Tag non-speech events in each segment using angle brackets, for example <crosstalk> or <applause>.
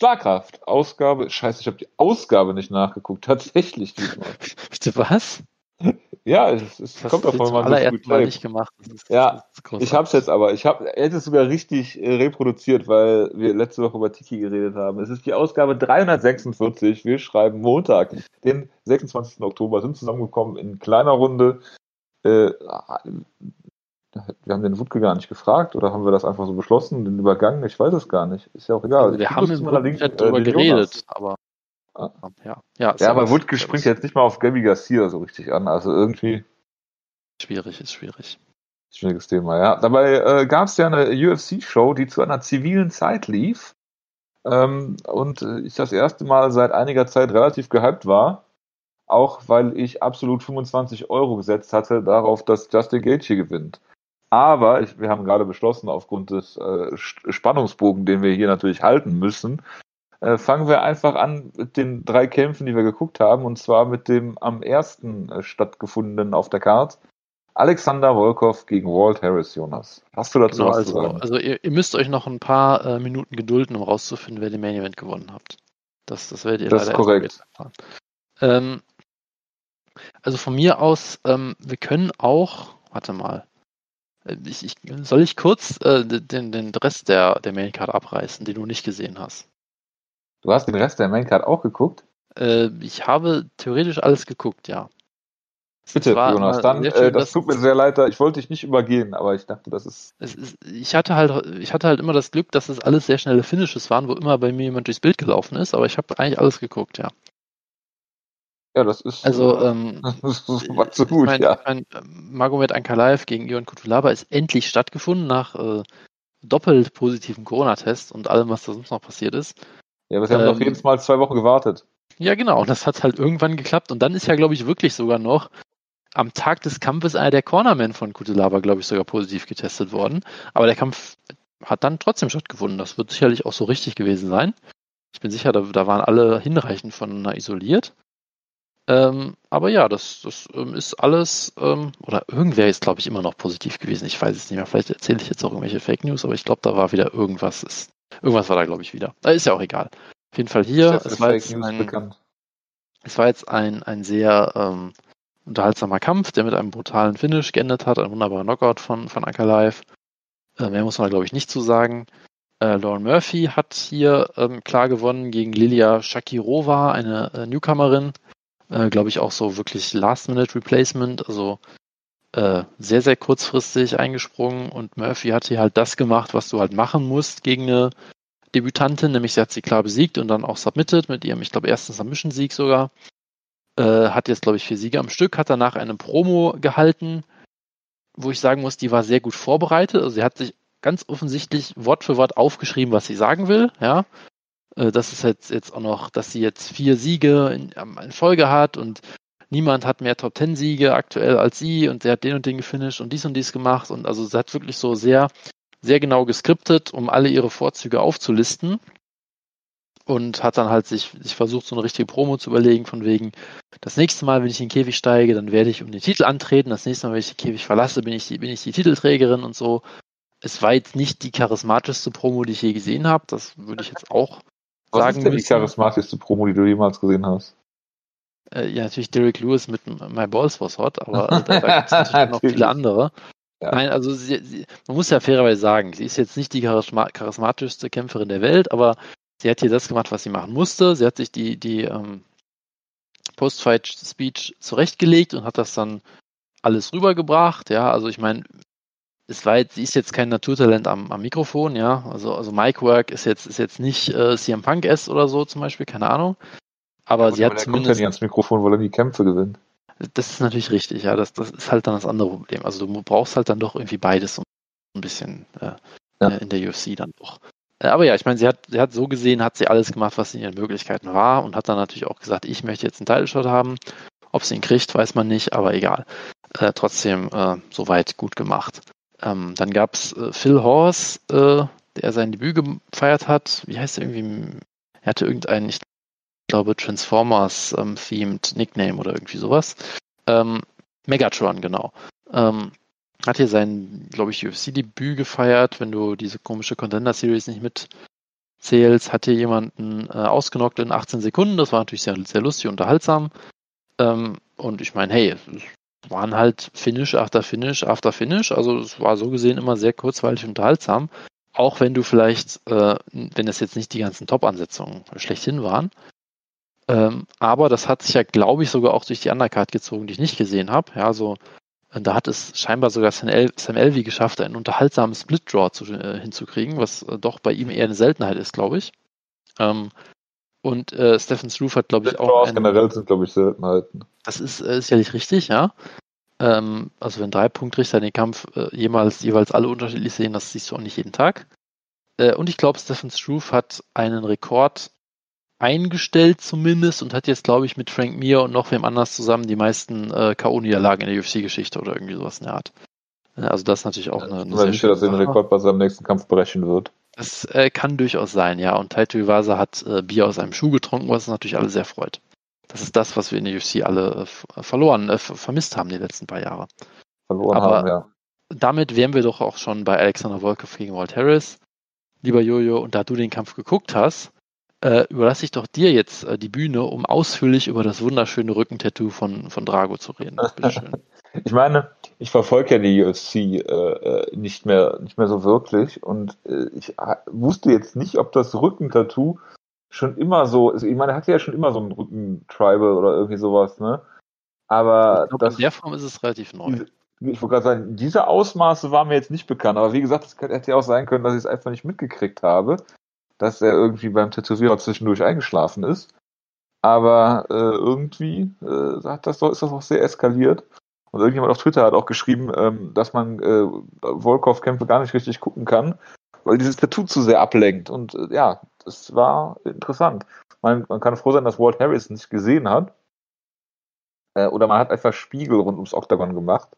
Schlagkraft, Ausgabe, scheiße, ich habe die Ausgabe nicht nachgeguckt, <laughs> tatsächlich diesmal. Bitte was? Ja, es, es Das kommt davon, man allerersten gut Mal nicht gemacht. Ist, Ja. Ich hab's jetzt aber. Ich hab, er hätte es sogar richtig äh, reproduziert, weil wir letzte Woche über Tiki geredet haben. Es ist die Ausgabe 346. Wir schreiben Montag, den 26. Oktober, sind zusammengekommen in kleiner Runde. Äh, wir haben den Wutke gar nicht gefragt oder haben wir das einfach so beschlossen, den übergangen? Ich weiß es gar nicht. Ist ja auch egal. Also wir Ich haben im mal allerdings, Chat äh, geredet, Jonas. aber Ah. ja, ja, Ja, aber Wutke springt jetzt nicht mal auf Gabby Garcia so richtig an. Also irgendwie Schwierig, ist schwierig. Schwieriges Thema, ja. Dabei äh, gab es ja eine UFC-Show, die zu einer zivilen Zeit lief. Ähm, und äh, ich das erste Mal seit einiger Zeit relativ gehypt war. Auch weil ich absolut 25 Euro gesetzt hatte darauf, dass Justin Gaethje gewinnt. Aber ich, wir haben gerade beschlossen, aufgrund des äh, Spannungsbogen, den wir hier natürlich halten müssen, äh, fangen wir einfach an mit den drei Kämpfen, die wir geguckt haben. Und zwar mit dem am ersten äh, stattgefundenen auf der Karte. Alexander Volkov gegen Walt Harris, Jonas. Hast du dazu Genau, was zu also, sagen? also ihr, ihr müsst euch noch ein paar äh, Minuten gedulden, um rauszufinden, wer den Main Event gewonnen habt. Das, das werdet ihr Das ist leider korrekt. später erfahren. Ähm, also von mir aus, ähm, wir können auch, warte mal, ich, ich, soll ich kurz äh, den, den Rest der, der Main Card abreißen, den du nicht gesehen hast? Du hast den Rest der Maincard auch geguckt? Äh, ich habe theoretisch alles geguckt, ja. Bitte, Jonas. Dann, sehr schön, äh, das tut mir sehr leid, ich wollte dich nicht übergehen, aber ich dachte, das ist. Es ist, ich hatte halt, ich hatte halt immer das Glück, dass es alles sehr schnelle Finishes waren, wo immer bei mir jemand durchs Bild gelaufen ist, aber ich habe eigentlich alles geguckt, ja. Ja, das ist. Also, äh, ähm, <laughs> das war zu gut, mein, ja. ich mein, Magomed Ankalaev gegen Ion Kutulaba ist endlich stattgefunden nach äh, doppelt positiven Corona-Test und allem, was da sonst noch passiert ist. Ja, aber sie haben ähm, doch jedes Mal zwei Wochen gewartet. Ja, genau, und das hat halt irgendwann geklappt. Und dann ist ja, glaube ich, wirklich sogar noch am Tag des Kampfes einer der Cornermen von Kutulaba, glaube ich, sogar positiv getestet worden. Aber der Kampf hat dann trotzdem stattgefunden. Das wird sicherlich auch so richtig gewesen sein. Ich bin sicher, da, da waren alle hinreichend voneinander isoliert. Ähm, aber ja, das, das ähm, ist alles, ähm, oder irgendwer ist, glaube ich, immer noch positiv gewesen. Ich weiß es nicht mehr. Vielleicht erzähle ich jetzt auch irgendwelche Fake News, aber ich glaube, da war wieder irgendwas. Ist, irgendwas war da, glaube ich, wieder. Äh, ist ja auch egal. Auf jeden Fall hier, es war, ein, es war jetzt ein, ein sehr ähm, unterhaltsamer Kampf, der mit einem brutalen Finish geendet hat. Ein wunderbarer Knockout von, von Ankalaev. Äh, mehr muss man, glaube ich, nicht zu sagen. Äh, Lauren Murphy hat hier ähm, klar gewonnen gegen Lilia Shakirova, eine äh, Newcomerin. Äh, glaube ich auch so wirklich Last-Minute-Replacement. Also äh, sehr, sehr kurzfristig eingesprungen. Und Murphy hat hier halt das gemacht, was du halt machen musst gegen eine Debütantin, nämlich sie hat sie klar besiegt und dann auch submitted mit ihrem, ich glaube, ersten Submission-Sieg sogar. Äh, hat jetzt, glaube ich, vier Siege am Stück, hat danach eine Promo gehalten, wo ich sagen muss, die war sehr gut vorbereitet. Also sie hat sich ganz offensichtlich Wort für Wort aufgeschrieben, was sie sagen will, ja. Äh, das ist jetzt, jetzt auch noch, dass sie jetzt vier Siege in, ähm, in Folge hat und niemand hat mehr Top Ten Siege aktuell als sie und sie hat den und den gefinisht und dies und dies gemacht und also sie hat wirklich so sehr sehr genau geskriptet, um alle ihre Vorzüge aufzulisten. Und hat dann halt sich, sich versucht, so eine richtige Promo zu überlegen, von wegen, das nächste Mal, wenn ich in den Käfig steige, dann werde ich um den Titel antreten. Das nächste Mal, wenn ich den Käfig verlasse, bin ich die, bin ich die Titelträgerin und so. Es war jetzt nicht die charismatischste Promo, die ich je gesehen habe. Das würde ich jetzt auch Was sagen ist denn die charismatischste Promo, die du jemals gesehen hast? Äh, ja, natürlich Derek Lewis mit My Balls was hot, aber äh, da, <laughs> gibt es natürlich noch viele andere. Ja. Nein, also sie, sie, man muss ja fairerweise sagen, sie ist jetzt nicht die charisma charismatischste Kämpferin der Welt, aber sie hat hier das gemacht, was sie machen musste. Sie hat sich die, die ähm, Post-Fight-Speech zurechtgelegt und hat das dann alles rübergebracht. Ja, also ich meine, es war jetzt, sie ist jetzt kein Naturtalent am, am Mikrofon, ja. Also, also Micwork ist jetzt, ist jetzt nicht äh, CM Punk S oder so zum Beispiel, keine Ahnung. Aber Gut, sie hat der kommt ja zumindest. nicht ans Mikrofon, weil er die Kämpfe gewinnt. Das ist natürlich richtig, ja. Das, das ist halt dann das andere Problem. Also du brauchst halt dann doch irgendwie beides so ein bisschen äh, Ja. äh, in der UFC dann doch. Äh, aber ja, ich meine, sie hat, sie hat so gesehen, hat sie alles gemacht, was in ihren Möglichkeiten war und hat dann natürlich auch gesagt, ich möchte jetzt einen Title-Shot haben. Ob sie ihn kriegt, weiß man nicht, aber egal. Äh, trotzdem äh, soweit gut gemacht. Ähm, dann gab's äh, Phil Horst, äh, der sein Debüt gefeiert hat. Wie heißt er irgendwie? Er hatte irgendeinen, ich glaube, Transformers-themed Nickname oder irgendwie sowas. Ähm, Megatron, genau. Ähm, hat hier sein, glaube ich, UFC-Debüt gefeiert, wenn du diese komische Contender-Series nicht mit Sales hat hier jemanden äh, ausgenockt in 18 Sekunden. Das war natürlich sehr, sehr lustig, unterhaltsam. Ähm, und ich meine, hey, es waren halt Finish after Finish after Finish. Also es war so gesehen immer sehr kurzweilig unterhaltsam. Auch wenn du vielleicht, äh, wenn es jetzt nicht die ganzen Top-Ansetzungen schlechthin waren. Ähm, aber das hat sich ja, glaube ich, sogar auch durch die Undercard gezogen, die ich nicht gesehen habe. Ja, so da hat es scheinbar sogar Sam, El geschafft, einen unterhaltsamen Split-Draw äh, hinzukriegen, was äh, doch bei ihm eher eine Seltenheit ist, glaube ich. Ähm, und äh, Stephen Struve hat, glaube ich, auch. Einen, generell sind, glaube ich, Seltenheiten. Das ist äh, sicherlich richtig, ja. Ähm, also, wenn drei Punktrichter den Kampf äh, jemals, jeweils alle unterschiedlich sehen, das siehst du auch nicht jeden Tag. Äh, und ich glaube, Stephen Struve hat einen Rekord eingestellt zumindest und hat jetzt, glaube ich, mit Frank Mir und noch wem anders zusammen die meisten äh, K.O.-Niederlagen in der UFC-Geschichte oder irgendwie sowas in der Art. Also das ist natürlich auch eine, eine sehr sicher, dass er den Rekord bei seinem nächsten Kampf brechen wird. Das äh, kann durchaus sein, ja. Und Taito Iwasa hat äh, Bier aus einem Schuh getrunken, was natürlich alle sehr freut. Das ist das, was wir in der UFC alle äh, verloren, äh, vermisst haben die letzten paar Jahre. Verloren Aber haben, ja. Damit wären wir doch auch schon bei Alexander Volkov gegen Walt Harris. Lieber Jojo, und da du den Kampf geguckt hast, äh, überlasse ich doch dir jetzt äh, die Bühne, um ausführlich über das wunderschöne Rückentattoo von, von Drago zu reden. Bitteschön. <laughs> ich meine, ich verfolge ja die UFC äh, äh, nicht mehr nicht mehr so wirklich und äh, ich wusste jetzt nicht, ob das Rückentattoo schon immer so, ist. ich meine, er hatte ja schon immer so ein Rücken-Tribal oder irgendwie sowas, ne? Aber ich glaub, das, in der Form ist es relativ neu. Ich wollte gerade sagen, diese Ausmaße waren mir jetzt nicht bekannt, aber wie gesagt, es hätte ja auch sein können, dass ich es einfach nicht mitgekriegt habe dass er irgendwie beim Tätowierer zwischendurch eingeschlafen ist. Aber äh, irgendwie äh, hat das doch, ist das auch sehr eskaliert. Und irgendjemand auf Twitter hat auch geschrieben, ähm, dass man äh, Volkov-Kämpfe gar nicht richtig gucken kann, weil dieses Tattoo zu sehr ablenkt. Und äh, ja, das war interessant. Man, man kann froh sein, dass Walt Harris nicht gesehen hat. Äh, oder man hat einfach Spiegel rund ums Oktagon gemacht,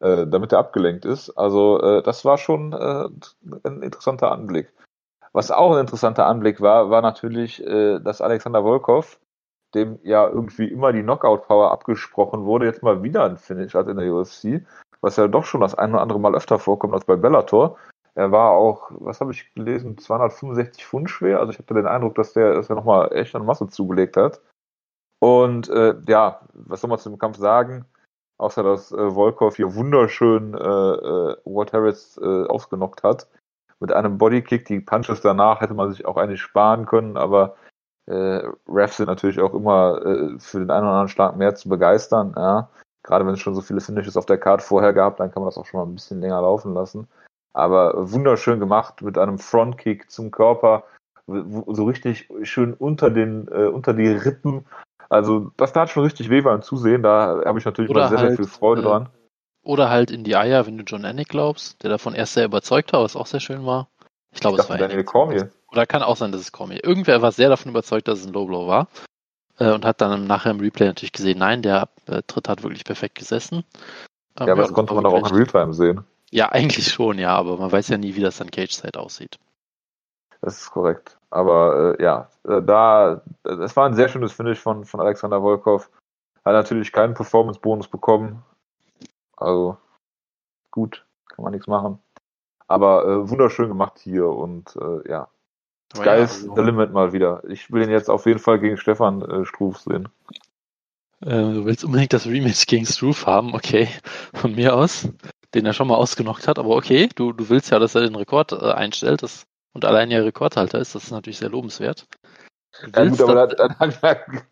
äh, damit er abgelenkt ist. Also äh, das war schon äh, ein interessanter Anblick. Was auch ein interessanter Anblick war, war natürlich, äh, dass Alexander Volkov, dem ja irgendwie immer die Knockout-Power abgesprochen wurde, jetzt mal wieder ein Finish hat in der UFC, was ja doch schon das ein oder andere Mal öfter vorkommt als bei Bellator. Er war auch, was habe ich gelesen, 265 Pfund schwer. Also ich hatte den Eindruck, dass der, dass er nochmal echt an Masse zugelegt hat. Und äh, ja, was soll man zu dem Kampf sagen? Außer dass äh, Volkov hier wunderschön äh, äh, Ward Harris äh, ausgenockt hat mit einem Bodykick. Die Punches danach hätte man sich auch eigentlich sparen können, aber äh, Refs sind natürlich auch immer äh, für den einen oder anderen Schlag mehr zu begeistern. Ja. Gerade wenn es schon so viele Finishes auf der Karte vorher gab, dann kann man das auch schon mal ein bisschen länger laufen lassen. Aber wunderschön gemacht mit einem Frontkick zum Körper, so richtig schön unter den äh, unter die Rippen. Also das tat schon richtig weh beim Zusehen. Da habe ich natürlich Oder sehr, halt, sehr viel Freude äh, dran. Oder halt in die Eier, wenn du John Anik glaubst, der davon erst sehr überzeugt war, was auch sehr schön war. Ich glaube, es war Daniel Cormier. Oder kann auch sein, dass es Cormier. Irgendwer war sehr davon überzeugt, dass es ein Low Blow war. Äh, und hat dann nachher im Replay natürlich gesehen, nein, der äh, Tritt hat wirklich perfekt gesessen. Ähm, ja, aber das konnte man doch auch in Realtime sehen. Ja, eigentlich schon, ja, aber man weiß ja nie, wie das dann Cage-Side aussieht. Das ist korrekt. Aber äh, ja, äh, da, es war ein sehr schönes Finish von, von Alexander Volkov. Hat natürlich keinen Performance-Bonus bekommen. Also gut, kann man nichts machen. Aber äh, wunderschön gemacht hier und äh, ja. Sky ja, ist also, the limit mal wieder. Ich will ihn jetzt auf jeden Fall gegen Stefan äh, Struf sehen. Äh, du willst unbedingt das Rematch gegen Struf haben, okay. Von mir aus. Den er schon mal ausgenockt hat, aber okay, du, du willst ja, dass er den Rekord äh, einstellt das, und allein ja Rekordhalter ist, das ist natürlich sehr lobenswert. Ja, gut, aber dann, dann, <laughs>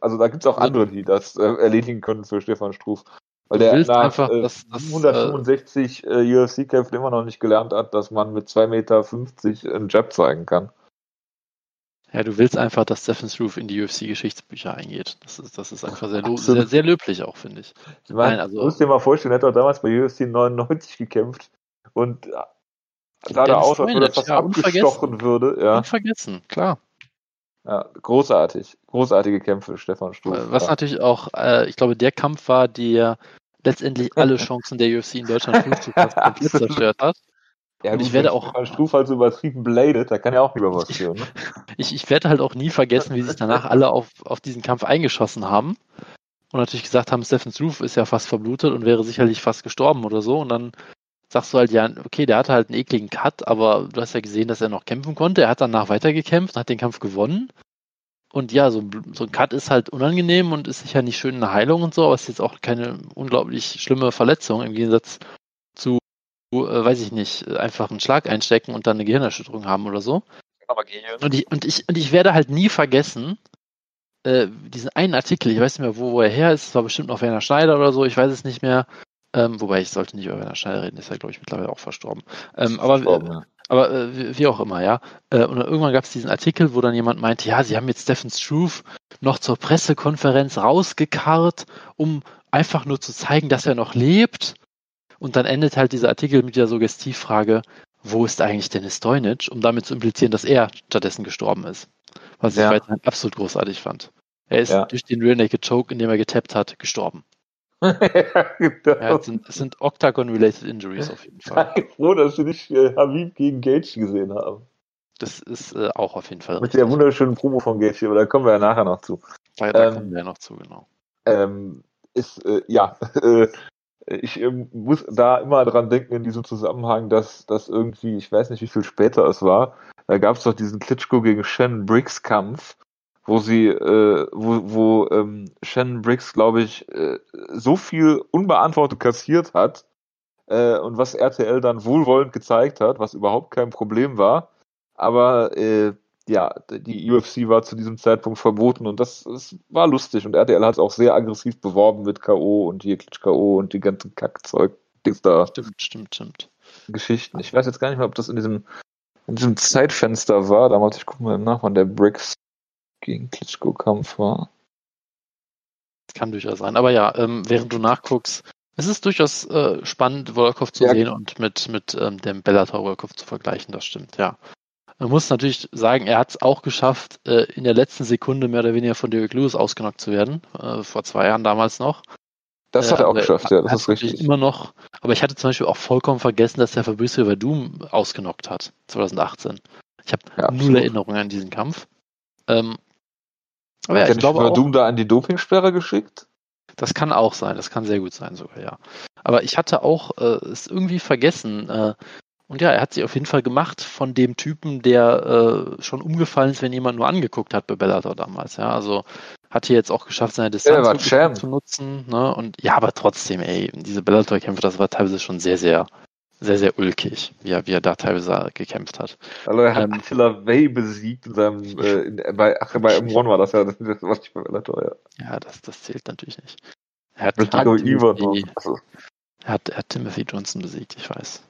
also da gibt es auch andere, die das äh, erledigen können für Stefan Struf. Weil der nach einfach, äh, dass, 165 äh, UFC-Kämpfen immer noch nicht gelernt hat, dass man mit 2,50 Meter einen Jab zeigen kann. Ja, du willst einfach, dass Stephen Struve in die UFC-Geschichtsbücher eingeht. Das ist, das ist einfach sehr, sehr, sehr, löblich auch, finde ich. ich meine, Nein, also, du musst dir mal vorstellen, er hat auch damals bei UFC 99 gekämpft und sah da aus, als wenn er fast ja, abgestochen würde. Ja. Unvergessen, klar. Ja, großartig. Großartige Kämpfe, Stefan Struve. Was ja. natürlich auch, äh, ich glaube, der Kampf war, der letztendlich alle <laughs> Chancen der UFC in Deutschland <laughs> komplett zerstört hat. Ja, und gut, ich werde auch. Stefan Struve halt so übertrieben bladet, da kann ja auch lieber was führen. Ne? <laughs> ich, ich werde halt auch nie vergessen, wie sich danach alle auf, auf diesen Kampf eingeschossen haben. Und natürlich gesagt haben, Stephen Struve ist ja fast verblutet und wäre sicherlich fast gestorben oder so. Und dann sagst du halt, ja, okay, der hatte halt einen ekligen Cut, aber du hast ja gesehen, dass er noch kämpfen konnte. Er hat danach weitergekämpft, hat den Kampf gewonnen. Und ja, so, so ein Cut ist halt unangenehm und ist sicher nicht schön eine Heilung und so, aber es ist jetzt auch keine unglaublich schlimme Verletzung im Gegensatz zu, äh, weiß ich nicht, einfach einen Schlag einstecken und dann eine Gehirnerschütterung haben oder so. Aber Gehirn. Und ich, und ich, und ich werde halt nie vergessen, äh, diesen einen Artikel, ich weiß nicht mehr, wo, wo er her ist, es war bestimmt noch Werner Schneider oder so, ich weiß es nicht mehr. Ähm, wobei ich sollte nicht über Werner Schneider reden, ist ja, glaube ich, mittlerweile auch verstorben. Ähm, aber verstorben, ja. aber äh, wie auch immer, ja. Äh, und irgendwann gab es diesen Artikel, wo dann jemand meinte, ja, sie haben jetzt Stephen Struve noch zur Pressekonferenz rausgekarrt, um einfach nur zu zeigen, dass er noch lebt. Und dann endet halt dieser Artikel mit der Suggestivfrage, wo ist eigentlich Dennis Stoinic, um damit zu implizieren, dass er stattdessen gestorben ist. Was ja. ich weiterhin absolut großartig fand. Er ist ja. durch den Real Naked Choke, in dem er getappt hat, gestorben. Ja, genau. ja, es sind, sind Octagon-related Injuries auf jeden Fall. Ich bin froh, dass wir nicht äh, Habib gegen Gage gesehen haben. Das ist äh, auch auf jeden Fall. Mit richtig. der wunderschönen Promo von Gage, aber da kommen wir ja nachher noch zu. Da, da ähm, kommen wir ja noch zu, genau. Ähm, ist, äh, ja, <laughs> äh, ich ähm, muss da immer dran denken in diesem Zusammenhang, dass das irgendwie, ich weiß nicht, wie viel später es war, da gab es doch diesen Klitschko gegen Shannon Briggs Kampf, wo sie, äh, wo, wo ähm, Shannon Briggs, glaube ich, äh, so viel unbeantwortet kassiert hat äh, und was RTL dann wohlwollend gezeigt hat, was überhaupt kein Problem war. Aber äh, ja, die UFC war zu diesem Zeitpunkt verboten und das, das war lustig und RTL hat es auch sehr aggressiv beworben mit K.O. und hier Klitsch K.O. und die ganzen Kackzeug, die da. Stimmt, stimmt, stimmt. Geschichten. Ich weiß jetzt gar nicht mehr, ob das in diesem, in diesem Zeitfenster war. Damals, ich gucke mal nach, wann der Briggs gegen Klitschko-Kampf war. Das kann durchaus sein. Aber ja, ähm, während du nachguckst, es ist durchaus äh, spannend, Wolkow zu ja. sehen und mit, mit ähm, dem Bellator Wolkow zu vergleichen, das stimmt, ja. Man muss natürlich sagen, er hat es auch geschafft, äh, in der letzten Sekunde mehr oder weniger von Derek Lewis ausgenockt zu werden, äh, vor zwei Jahren damals noch. Das hat er auch äh, geschafft, ja, das ist richtig. Immer noch, aber ich hatte zum Beispiel auch vollkommen vergessen, dass er Fabrice Verdum ausgenockt hat, 2018. Ich habe ja, null Erinnerungen an diesen Kampf. Ähm, aber ja, ich glaube auch. Doom da an die Dopingsperre geschickt? Das kann auch sein, das kann sehr gut sein sogar, ja. Aber ich hatte auch äh, es irgendwie vergessen. Äh, und ja, er hat sich auf jeden Fall gemacht von dem Typen, der äh, schon umgefallen ist, wenn jemand nur angeguckt hat bei Bellator damals. Ja, also hat hier jetzt auch geschafft, seine Distanz zu nutzen. Ne? Und ja, aber trotzdem, ey, diese Bellator-Kämpfe, das war teilweise schon sehr, sehr sehr, sehr ulkig, wie er, wie er da teilweise gekämpft hat. Also er hat ähm, Attila Way besiegt in seinem, äh, in, bei, ach, bei M1 war das ja, das, das war nicht bei Bellator, ja. Ja, das, das zählt natürlich nicht. Er hat, hat Timothy, er hat, er hat Timothy Johnson besiegt, ich weiß.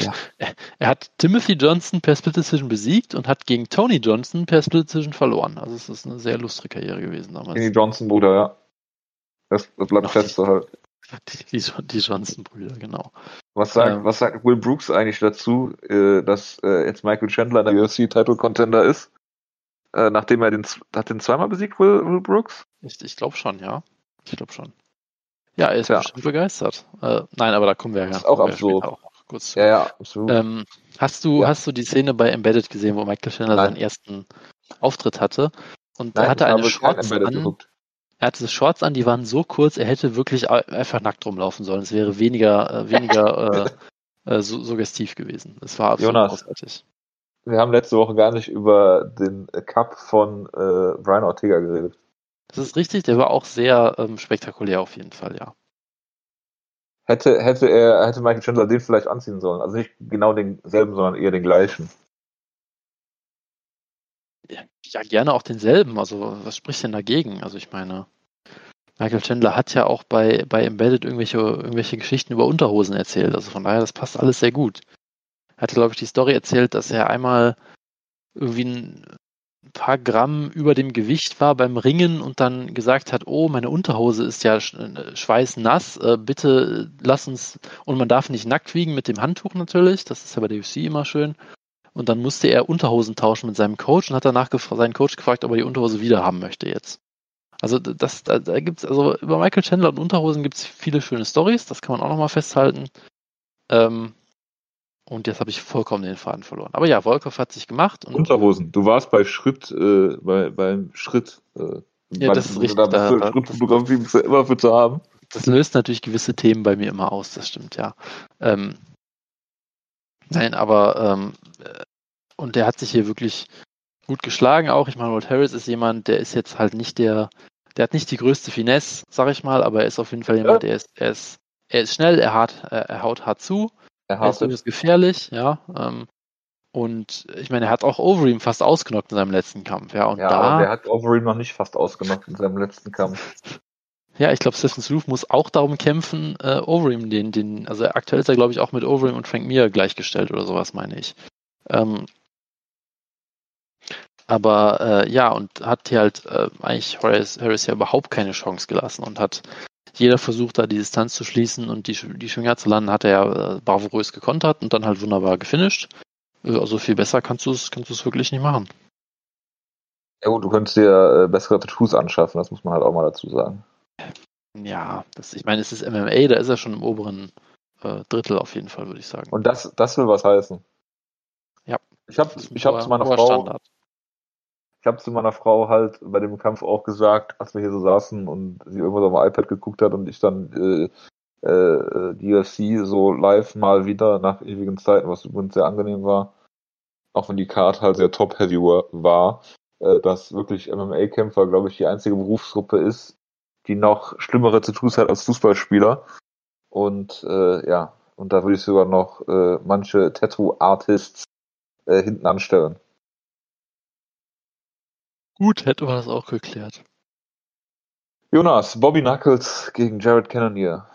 Ja. Er, er, hat Timothy Johnson per Split Decision besiegt und hat gegen Tony Johnson per Split Decision verloren. Also es ist eine sehr lustige Karriere gewesen damals. Gegen die Johnson-Bruder, ja. Das, das bleibt fest halt. Die, die Johnson-Brüder, genau. Was sagt, ähm, was sagt Will Brooks eigentlich dazu, äh, dass äh, jetzt Michael Chandler der UFC-Title-Contender ist? Äh, nachdem er den, hat den zweimal besiegt, Will, Will Brooks? Ich, ich glaube schon, ja. Ich glaube schon. Ja, er ist ja. bestimmt begeistert. Äh, nein, aber da kommen wir ja. Ist auch absurd. Auch kurz. Ja, ja, absolut. Ähm, hast du, ja. hast du die Szene bei Embedded gesehen, wo Michael Chandler nein. seinen ersten Auftritt hatte? Und da hatte eine Shorts an. Er hatte Shorts an, die waren so kurz, er hätte wirklich einfach nackt rumlaufen sollen. Es wäre weniger, äh, weniger <laughs> äh, äh, su suggestiv gewesen. Es war absolut Jonas, großartig. Wir haben letzte Woche gar nicht über den Cup von äh, Brian Ortega geredet. Das ist richtig, der war auch sehr ähm, spektakulär auf jeden Fall, ja. Hätte, hätte er, hätte Michael Chandler den vielleicht anziehen sollen. Also nicht genau denselben, sondern eher den gleichen. Ja, gerne auch denselben. Also, was spricht denn dagegen? Also, ich meine, Michael Chandler hat ja auch bei, bei Embedded irgendwelche, irgendwelche Geschichten über Unterhosen erzählt. Also von daher, das passt alles sehr gut. Er hatte, glaube ich, die Story erzählt, dass er einmal irgendwie ein paar Gramm über dem Gewicht war beim Ringen und dann gesagt hat, oh, meine Unterhose ist ja schweißnass, äh, bitte lass uns, und man darf nicht nackt wiegen mit dem Handtuch natürlich, das ist ja bei der UFC immer schön. Und dann musste er Unterhosen tauschen mit seinem Coach und hat danach seinen Coach gefragt, ob er die Unterhose wieder haben möchte jetzt. Also das, da, da gibt es, also über Michael Chandler und Unterhosen gibt es viele schöne Stories, das kann man auch nochmal festhalten. Ähm, und jetzt habe ich vollkommen den Faden verloren. Aber ja, Wolkow hat sich gemacht. Unterhosen. Du warst bei Schritt, äh, bei, beim Schritt. Äh, ja, das ist richtig. Da du, da, Schrittfotografie immer für zu haben. Das löst natürlich gewisse Themen bei mir immer aus, das stimmt, ja. Ähm, Nein, aber ähm, äh, und der hat sich hier wirklich gut geschlagen auch. Ich meine, Walt Harris ist jemand, der ist jetzt halt nicht der, der hat nicht die größte Finesse, sag ich mal, aber er ist auf jeden Fall jemand, ja. der ist, er ist, er ist schnell, er, hat, er haut hart zu, er, er ist durchaus gefährlich, ja. Ähm, und ich meine, er hat auch Overeem fast ausgenockt in seinem letzten Kampf, ja. Und ja, da, aber der hat Overeem noch nicht fast ausgenockt in seinem letzten Kampf. <laughs> Ja, ich glaube, Stephen Struve muss auch darum kämpfen, äh, Overeem den, den, also aktuell ist er, glaube ich, auch mit Overeem und Frank Mir gleichgestellt oder sowas, meine ich. Ähm, aber äh, ja, und hat hier halt äh, eigentlich Harris, Harris ja überhaupt keine Chance gelassen und hat jeder versucht, da die Distanz zu schließen und die, die Schwinger zu landen, hat er ja äh, bravourös gekontert und dann halt wunderbar gefinisht. Äh, also viel besser kannst du es kannst wirklich nicht machen. Ja gut, du könntest dir äh, bessere Tattoos anschaffen, das muss man halt auch mal dazu sagen. Ja, das, ich meine, es ist MMA, da ist er schon im oberen äh, Drittel auf jeden Fall, würde ich sagen. Und das, das will was heißen. Ja. Ich habe ich hab zu meiner Frau Standard ich habe zu meiner Frau halt bei dem Kampf auch gesagt, als wir hier so saßen und sie irgendwas auf dem iPad geguckt hat und ich dann äh, äh, die UFC so live mal wieder nach ewigen Zeiten, was übrigens sehr angenehm war, auch wenn die Card halt sehr top-heavy war, äh, dass wirklich MMA-Kämpfer, glaube ich, die einzige Berufsgruppe ist, die noch schlimmere Tattoos hat als Fußballspieler. Und äh, ja, und da würde ich sogar noch äh, manche Tattoo-Artists äh, hinten anstellen. Gut, hätte man das auch geklärt. Jonas, Bobby Knuckles gegen Jared Cannonier.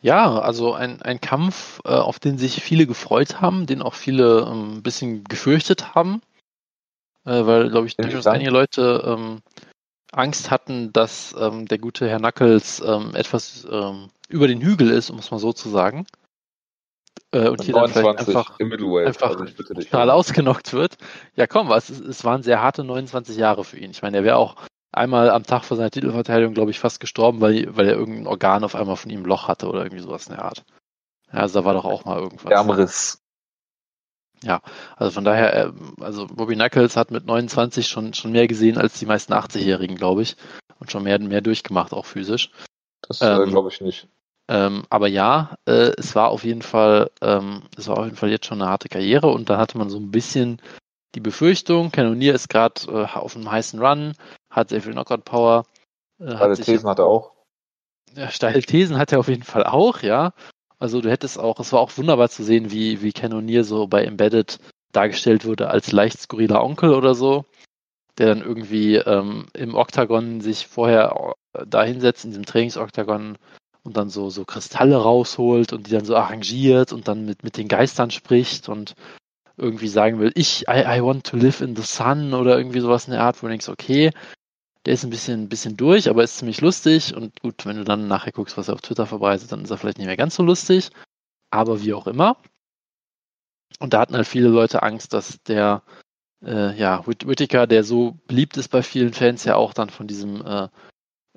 Ja, also ein, ein Kampf, äh, auf den sich viele gefreut haben, den auch viele ähm, ein bisschen gefürchtet haben, äh, weil, glaube ich, durchaus einige Leute ähm, Angst hatten, dass ähm, der gute Herr Knuckles ähm, etwas ähm, über den Hügel ist, um es mal so zu sagen. Äh, und hier dann vielleicht einfach, einfach also total ausgenockt wird. Ja, komm, es, es waren sehr harte 29 Jahre für ihn. Ich meine, er wäre auch einmal am Tag vor seiner Titelverteidigung, glaube ich, fast gestorben, weil, weil er irgendein Organ auf einmal von ihm ein Loch hatte oder irgendwie sowas in der Art. Ja, also da war doch auch mal irgendwas. Ärmriss. Ja, also von daher, äh, also Bobby Knuckles hat mit 29 schon, schon mehr gesehen als die meisten 80-Jährigen, glaube ich. Und schon mehr, mehr durchgemacht, auch physisch. Das äh, ähm, glaube ich nicht. Ähm, aber ja, äh, es war auf jeden Fall, ähm, es war auf jeden Fall jetzt schon eine harte Karriere und da hatte man so ein bisschen die Befürchtung, Canonier ist gerade äh, auf einem heißen Run, hat sehr viel Knockout-Power. Äh, steile Thesen hat er auch. Ja, steile Thesen hat er auf jeden Fall auch, ja. Also du hättest auch, es war auch wunderbar zu sehen, wie, wie Canonier so bei Embedded dargestellt wurde als leicht skurriler Onkel oder so, der dann irgendwie ähm, im Oktagon sich vorher äh, da hinsetzt, in diesem Trainingsoktagon und dann so, so Kristalle rausholt und die dann so arrangiert und dann mit, mit den Geistern spricht und irgendwie sagen will, ich, I, I want to live in the sun oder irgendwie sowas in der Art, wo du denkst, okay, der ist ein bisschen, ein bisschen durch, aber ist ziemlich lustig und gut, wenn du dann nachher guckst, was er auf Twitter verbreitet, dann ist er vielleicht nicht mehr ganz so lustig, aber wie auch immer. Und da hatten halt viele Leute Angst, dass der, äh, ja, Whittaker, der so beliebt ist bei vielen Fans, ja auch dann von diesem äh,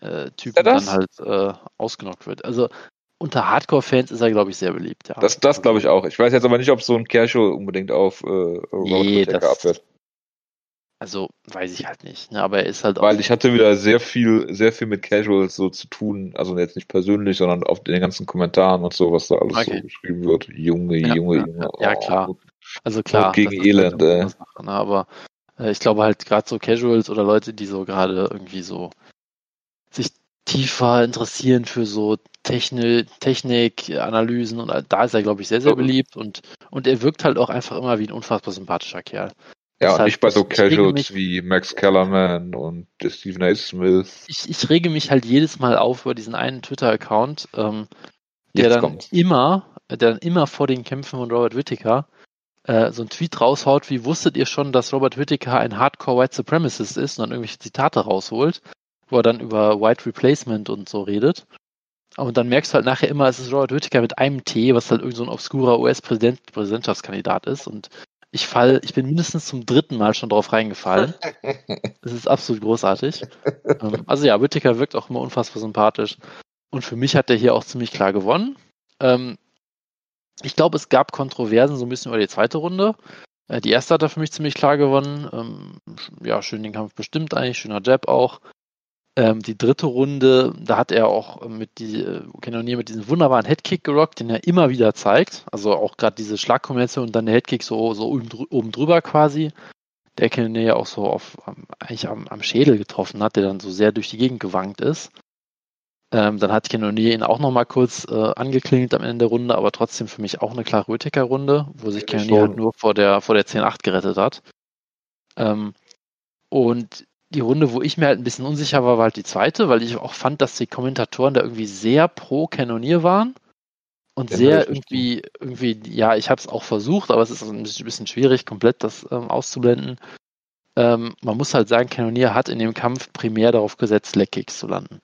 äh, Typen dann halt äh, ausgenockt wird. Also unter Hardcore-Fans ist er, glaube ich, sehr beliebt. Ja. Das, das glaube ich auch. Ich weiß jetzt aber nicht, ob so ein Casual unbedingt auf äh, Robert nee, das, abfährt. Also weiß ich halt nicht. Ne? Aber er ist halt auch. Weil ich hatte wieder sehr viel, sehr viel mit Casuals so zu tun. Also jetzt nicht persönlich, sondern auf den ganzen Kommentaren und so, was da alles okay. so geschrieben wird. Junge, ja, Junge, ja, Junge. Ja, oh, klar. Also klar. Gegen Elend, ey. Sache, ne? Aber äh, ich glaube halt gerade so Casuals oder Leute, die so gerade irgendwie so sich tiefer interessieren für so Technik, Technikanalysen und da ist er, glaube ich, sehr, sehr beliebt und, und er wirkt halt auch einfach immer wie ein unfassbar sympathischer Kerl. Ja, und nicht bei so Casuals wie Max Kellerman und Stephen A. Smith. Ich, ich rege mich halt jedes Mal auf über diesen einen Twitter-Account, ähm, der dann kommt's. immer, der dann immer vor den Kämpfen von Robert Whittaker äh, so ein Tweet raushaut, wie wusstet ihr schon, dass Robert Whittaker ein Hardcore White Supremacist ist und dann irgendwelche Zitate rausholt wo er dann über White Replacement und so redet. Und dann merkst du halt nachher immer, es ist Robert Whittaker mit einem T, was halt irgend so ein obskurer US-Präsidentschaftskandidat ist. Und ich fall, ich bin mindestens zum dritten Mal schon drauf reingefallen. <laughs> Das ist absolut großartig. Ähm, also ja, Whittaker wirkt auch immer unfassbar sympathisch. Und für mich hat er hier auch ziemlich klar gewonnen. Ähm, ich glaube, es gab Kontroversen so ein bisschen über die zweite Runde. Äh, die erste hat er für mich ziemlich klar gewonnen. Ähm, ja, schön den Kampf bestimmt eigentlich, schöner Jab auch. Ähm, die dritte Runde, da hat er auch mit die äh, Cannonier mit diesem wunderbaren Headkick gerockt, den er immer wieder zeigt. Also auch gerade diese Schlagkombination und dann der Headkick so, so oben, oben drüber quasi. Der Cannonier ja auch so auf, eigentlich am, am, Schädel getroffen hat, der dann so sehr durch die Gegend gewankt ist. Ähm, dann hat Cannonier ihn auch nochmal kurz äh, angeklingelt am Ende der Runde, aber trotzdem für mich auch eine klare Whittaker-Runde, wo sich Cannonier halt nur vor der, vor der 10-8 gerettet hat. Ähm, und die Runde, wo ich mir halt ein bisschen unsicher war, war halt die zweite, weil ich auch fand, dass die Kommentatoren da irgendwie sehr pro Kanonier waren und ja, sehr irgendwie, irgendwie, ja, ich habe es auch versucht, aber es ist ein bisschen schwierig, komplett das ähm, auszublenden. Ähm, man muss halt sagen, Kanonier hat in dem Kampf primär darauf gesetzt, Leckkicks zu landen.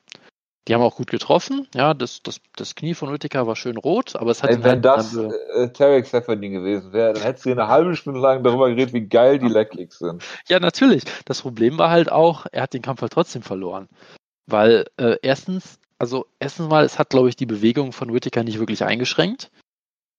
Die haben auch gut getroffen. Ja, das, das, das Knie von Whittaker war schön rot, aber es hat. Ey, wenn halt das äh, äh Tarek Seferdin gewesen wäre, dann hättest du eine halbe Stunde lang darüber geredet, wie geil die Leckkicks sind. Ja, natürlich. Das Problem war halt auch, er hat den Kampf halt trotzdem verloren. Weil äh, erstens, also erstens mal, es hat, glaube ich, die Bewegung von Whittaker nicht wirklich eingeschränkt.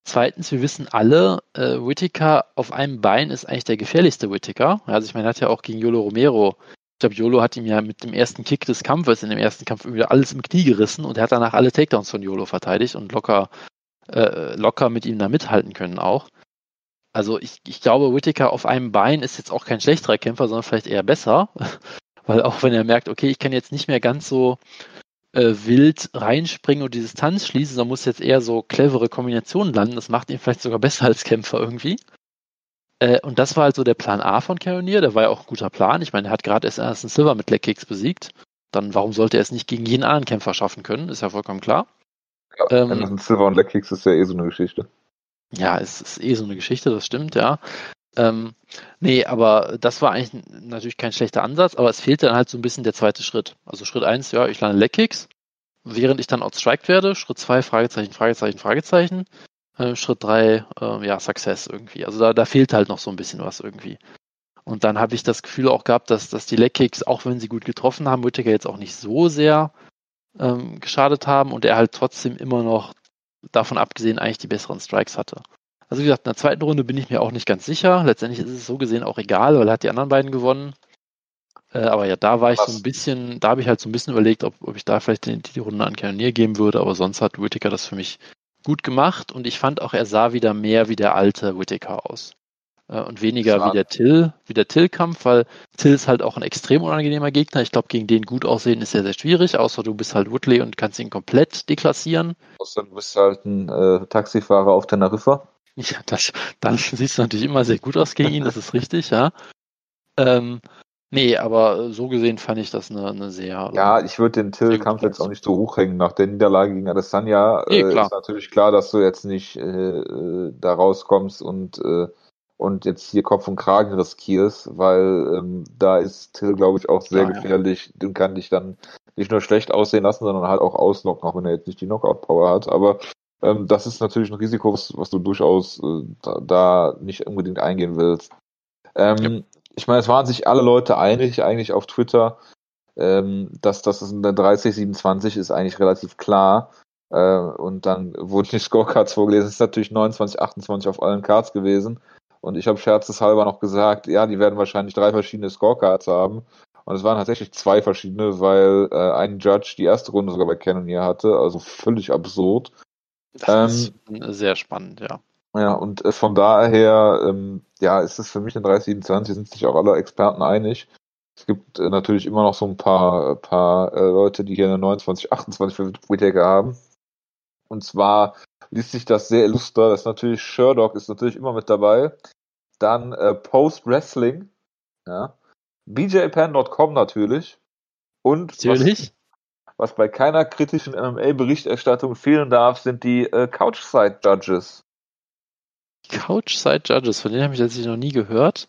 Zweitens, wir wissen alle, äh, Whittaker auf einem Bein ist eigentlich der gefährlichste Whittaker. Also ich meine, er hat ja auch gegen Yolo Romero ich glaube, Yolo hat ihm ja mit dem ersten Kick des Kampfes in dem ersten Kampf irgendwie alles im Knie gerissen und er hat danach alle Takedowns von Yolo verteidigt und locker, äh, locker mit ihm da mithalten können auch. Also ich, ich glaube, Whittaker auf einem Bein ist jetzt auch kein schlechterer Kämpfer, sondern vielleicht eher besser. <laughs> Weil auch wenn er merkt, okay, ich kann jetzt nicht mehr ganz so äh, wild reinspringen und die Distanz schließen, sondern muss jetzt eher so clevere Kombinationen landen, das macht ihn vielleicht sogar besser als Kämpfer irgendwie. Äh, und das war halt so der Plan A von Caronier. Der war ja auch ein guter Plan. Ich meine, er hat gerade erst einen Silver mit Leckkicks besiegt. Dann warum sollte er es nicht gegen jeden anderen Kämpfer schaffen können? Ist ja vollkommen klar. Ja, ähm, Anderson Silver und Leckkicks ist ja eh so eine Geschichte. Ja, es ist eh so eine Geschichte, das stimmt, ja. Ähm, nee, aber das war eigentlich natürlich kein schlechter Ansatz, aber es fehlte dann halt so ein bisschen der zweite Schritt. Also Schritt eins, ja, ich lande Leckkicks, während ich dann outstriked werde. Schritt zwei, Fragezeichen, Fragezeichen, Fragezeichen. Äh, Schritt drei, äh, ja, Success irgendwie. Also da, da fehlt halt noch so ein bisschen was irgendwie. Und dann habe ich das Gefühl auch gehabt, dass, dass die Leckkicks, auch wenn sie gut getroffen haben, Whittaker jetzt auch nicht so sehr ähm, geschadet haben und er halt trotzdem immer noch, davon abgesehen, eigentlich die besseren Strikes hatte. Also wie gesagt, in der zweiten Runde bin ich mir auch nicht ganz sicher. Letztendlich ist es so gesehen auch egal, weil er hat die anderen beiden gewonnen. Äh, aber ja, da war ich Was? so ein bisschen, da habe ich halt so ein bisschen überlegt, ob, ob ich da vielleicht die, die Runde an Cannoneer geben würde, aber sonst hat Whittaker das für mich gut gemacht und ich fand auch, er sah wieder mehr wie der alte Whittaker aus. Äh, und weniger wie der Till, wie der Till-Kampf, weil Till ist halt auch ein extrem unangenehmer Gegner. Ich glaube, gegen den gut aussehen ist sehr, sehr schwierig, außer du bist halt Woodley und kannst ihn komplett deklassieren. Außer du bist halt ein äh, Taxifahrer auf Teneriffa. <laughs> Ja, das, dann siehst du natürlich immer sehr gut aus gegen ihn, das ist richtig, ja. Ähm, Nee, aber so gesehen fand ich das eine, eine sehr. Ja, ich würde den Till-Kampf jetzt auch nicht so hochhängen. Nach der Niederlage gegen Adesanya nee, äh, ist natürlich klar, dass du jetzt nicht äh, äh, da rauskommst und, äh, und jetzt hier Kopf und Kragen riskierst, weil ähm, da ist Till, glaube ich, auch sehr ja, gefährlich ja. und kann dich dann nicht nur schlecht aussehen lassen, sondern halt auch auslocken, auch wenn er jetzt nicht die Knockout-Power hat. Aber ähm, das ist natürlich ein Risiko, was, was du durchaus äh, da, da nicht unbedingt eingehen willst. Ähm, ja ich meine, es waren sich alle Leute einig, eigentlich auf Twitter, ähm, dass das eine 30-27 ist eigentlich relativ klar. Äh, und dann wurden die Scorecards vorgelesen. Es ist natürlich 29-28 auf allen Cards gewesen. Und ich habe scherzeshalber noch gesagt, ja, die werden wahrscheinlich drei verschiedene Scorecards haben. Und es waren tatsächlich zwei verschiedene, weil äh, ein Judge die erste Runde sogar bei Canon hier hatte. Also völlig absurd. Das ähm, ist sehr spannend, ja. Ja, und äh, von daher, ähm, ja, ist es für mich in 3027, sind sich auch alle Experten einig. Es gibt äh, natürlich immer noch so ein paar, paar äh, Leute, die hier eine 29, 28 für Whittaker haben. Und zwar liest sich das sehr illustre. Das ist natürlich Sherlock ist natürlich immer mit dabei. Dann äh, Post Wrestling, ja. BJPan.com natürlich. Und natürlich. Was, was bei keiner kritischen MMA-Berichterstattung fehlen darf, sind die äh, Couchside Judges. Couchside Judges, von denen habe ich tatsächlich noch nie gehört.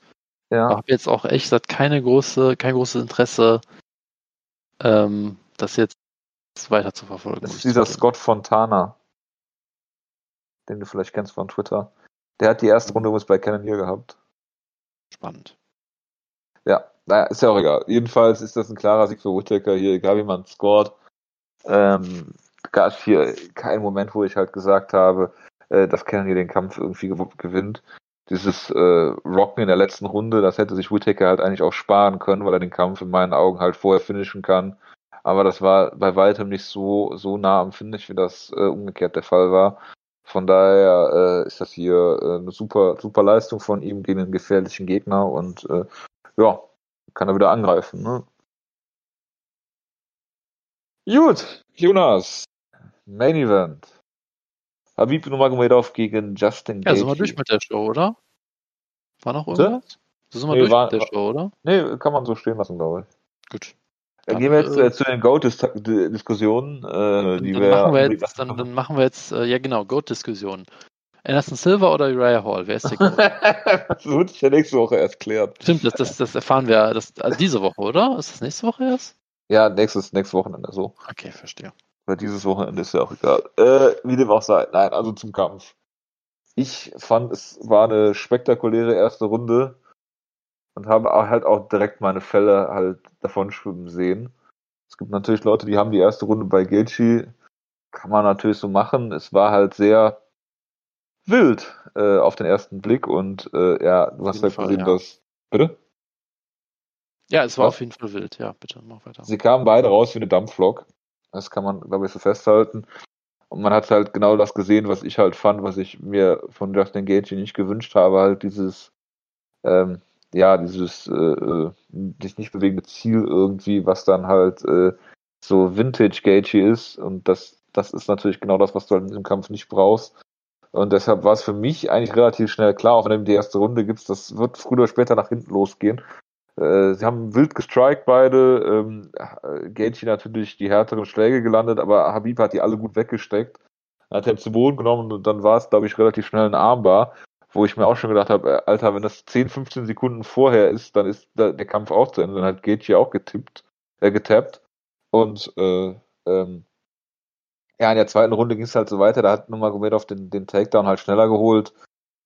Ja. Aber habe jetzt auch echt gesagt, keine große, kein großes Interesse, ähm, das jetzt weiter zu verfolgen. Das ist dieser Scott Fontana, den du vielleicht kennst von Twitter. Der hat die erste Runde übrigens bei Cannoneer gehabt. Spannend. Ja, naja, ist ja auch egal. Jedenfalls ist das ein klarer Sieg für Whittaker hier, egal wie man scored. Ähm, gab hier keinen Moment, wo ich halt gesagt habe, äh, dass Kennedy den Kampf irgendwie gewinnt. Dieses äh, Rocken in der letzten Runde, das hätte sich Whittaker halt eigentlich auch sparen können, weil er den Kampf in meinen Augen halt vorher finishen kann. aber das war bei weitem nicht so, so nah am Finish, wie das äh, umgekehrt der Fall war. Von daher äh, ist das hier äh, eine super, super Leistung von ihm gegen einen gefährlichen Gegner und äh, ja, kann er wieder angreifen. Ne? Gut, Jonas, Main Event. Habib Nurmagomedov gegen Justin Ja, sind wir durch mit der Show, oder? War noch irgendwas? So sind wir Nee, durch war- mit der Show, oder? Nee, kann man so stehen lassen, glaube ich. Gut. Dann Dann, gehen wir jetzt äh, äh, zu den Goat-Diskussionen, äh, die dann, wir, machen wir die- jetzt, dann, dann machen wir jetzt, äh, ja genau, Goat-Diskussion. Anderson Silva oder Uriah Hall? Wer ist der Goat? <laughs> das wird sich ja nächste Woche erst klären. Stimmt, das, das, das erfahren wir das, also diese Woche, oder? Ist das nächste Woche erst? Ja, nächstes, nächstes Wochenende so. Okay, verstehe. Oder dieses Wochenende ist ja auch egal. Äh, wie dem auch sei. Nein, also zum Kampf. Ich fand, es war eine spektakuläre erste Runde und habe halt auch direkt meine Fälle halt davon schwimmen sehen. Es gibt natürlich Leute, die haben die erste Runde bei Gaethje. Kann man natürlich so machen. Es war halt sehr wild äh, auf den ersten Blick und äh, ja, du hast halt Fall, gesehen, ja. dass. Bitte? Ja, es war Was? auf jeden Fall wild. Ja, bitte, mach weiter. Sie kamen beide raus wie eine Dampflok. Das kann man, glaube ich, so festhalten. Und man hat halt genau das gesehen, was ich halt fand, was ich mir von Justin Gage nicht gewünscht habe, halt dieses, ähm, ja, dieses äh, äh, sich nicht bewegende Ziel irgendwie, was dann halt äh, so Vintage Gage ist. Und das, das ist natürlich genau das, was du halt in diesem Kampf nicht brauchst. Und deshalb war es für mich eigentlich relativ schnell klar, auch wenn du die erste Runde gibst, das wird früher oder später nach hinten losgehen. Äh, sie haben wild gestrikt beide. Ähm, Gaethje natürlich die härteren Schläge gelandet, aber Habib hat die alle gut weggesteckt. Hat er zu Boden genommen und dann war es, glaube ich, relativ schnell ein Armbar, wo ich mir auch schon gedacht habe, äh, Alter, wenn das 10, 15 Sekunden vorher ist, dann ist der, Kampf auch zu Ende. Dann hat Gaethje auch getippt, äh, getappt. Und äh, ähm, ja, in der zweiten Runde ging es halt so weiter. Da hat Nurmagomedov den, den Takedown halt schneller geholt.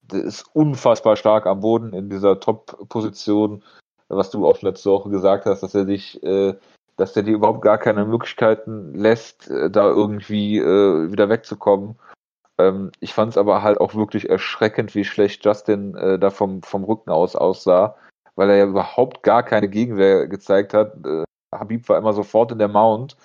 Der ist unfassbar stark am Boden in dieser Top-Position was du auch letzte Woche gesagt hast, dass er dich, äh, dass er dir überhaupt gar keine Möglichkeiten lässt, äh, da irgendwie äh, wieder wegzukommen. Ähm, ich fand es aber halt auch wirklich erschreckend, wie schlecht Justin äh, da vom, vom Rücken aus aussah, weil er ja überhaupt gar keine Gegenwehr gezeigt hat. Äh, Habib war immer sofort in der Mount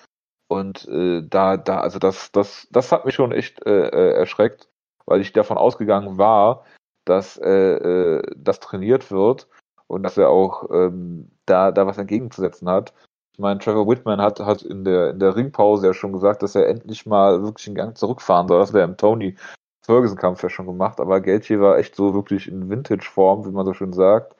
und äh, da, da, also das, das, das hat mich schon echt äh, äh, erschreckt, weil ich davon ausgegangen war, dass äh, äh, das trainiert wird und dass er auch ähm, da, da was entgegenzusetzen hat. Ich meine, Trevor Whitman hat, hat in der, in der Ringpause ja schon gesagt, dass er endlich mal wirklich einen Gang zurückfahren soll. Das wäre im Tony Ferguson-Kampf ja schon gemacht, aber Gaethje war echt so wirklich in Vintage-Form, wie man so schön sagt.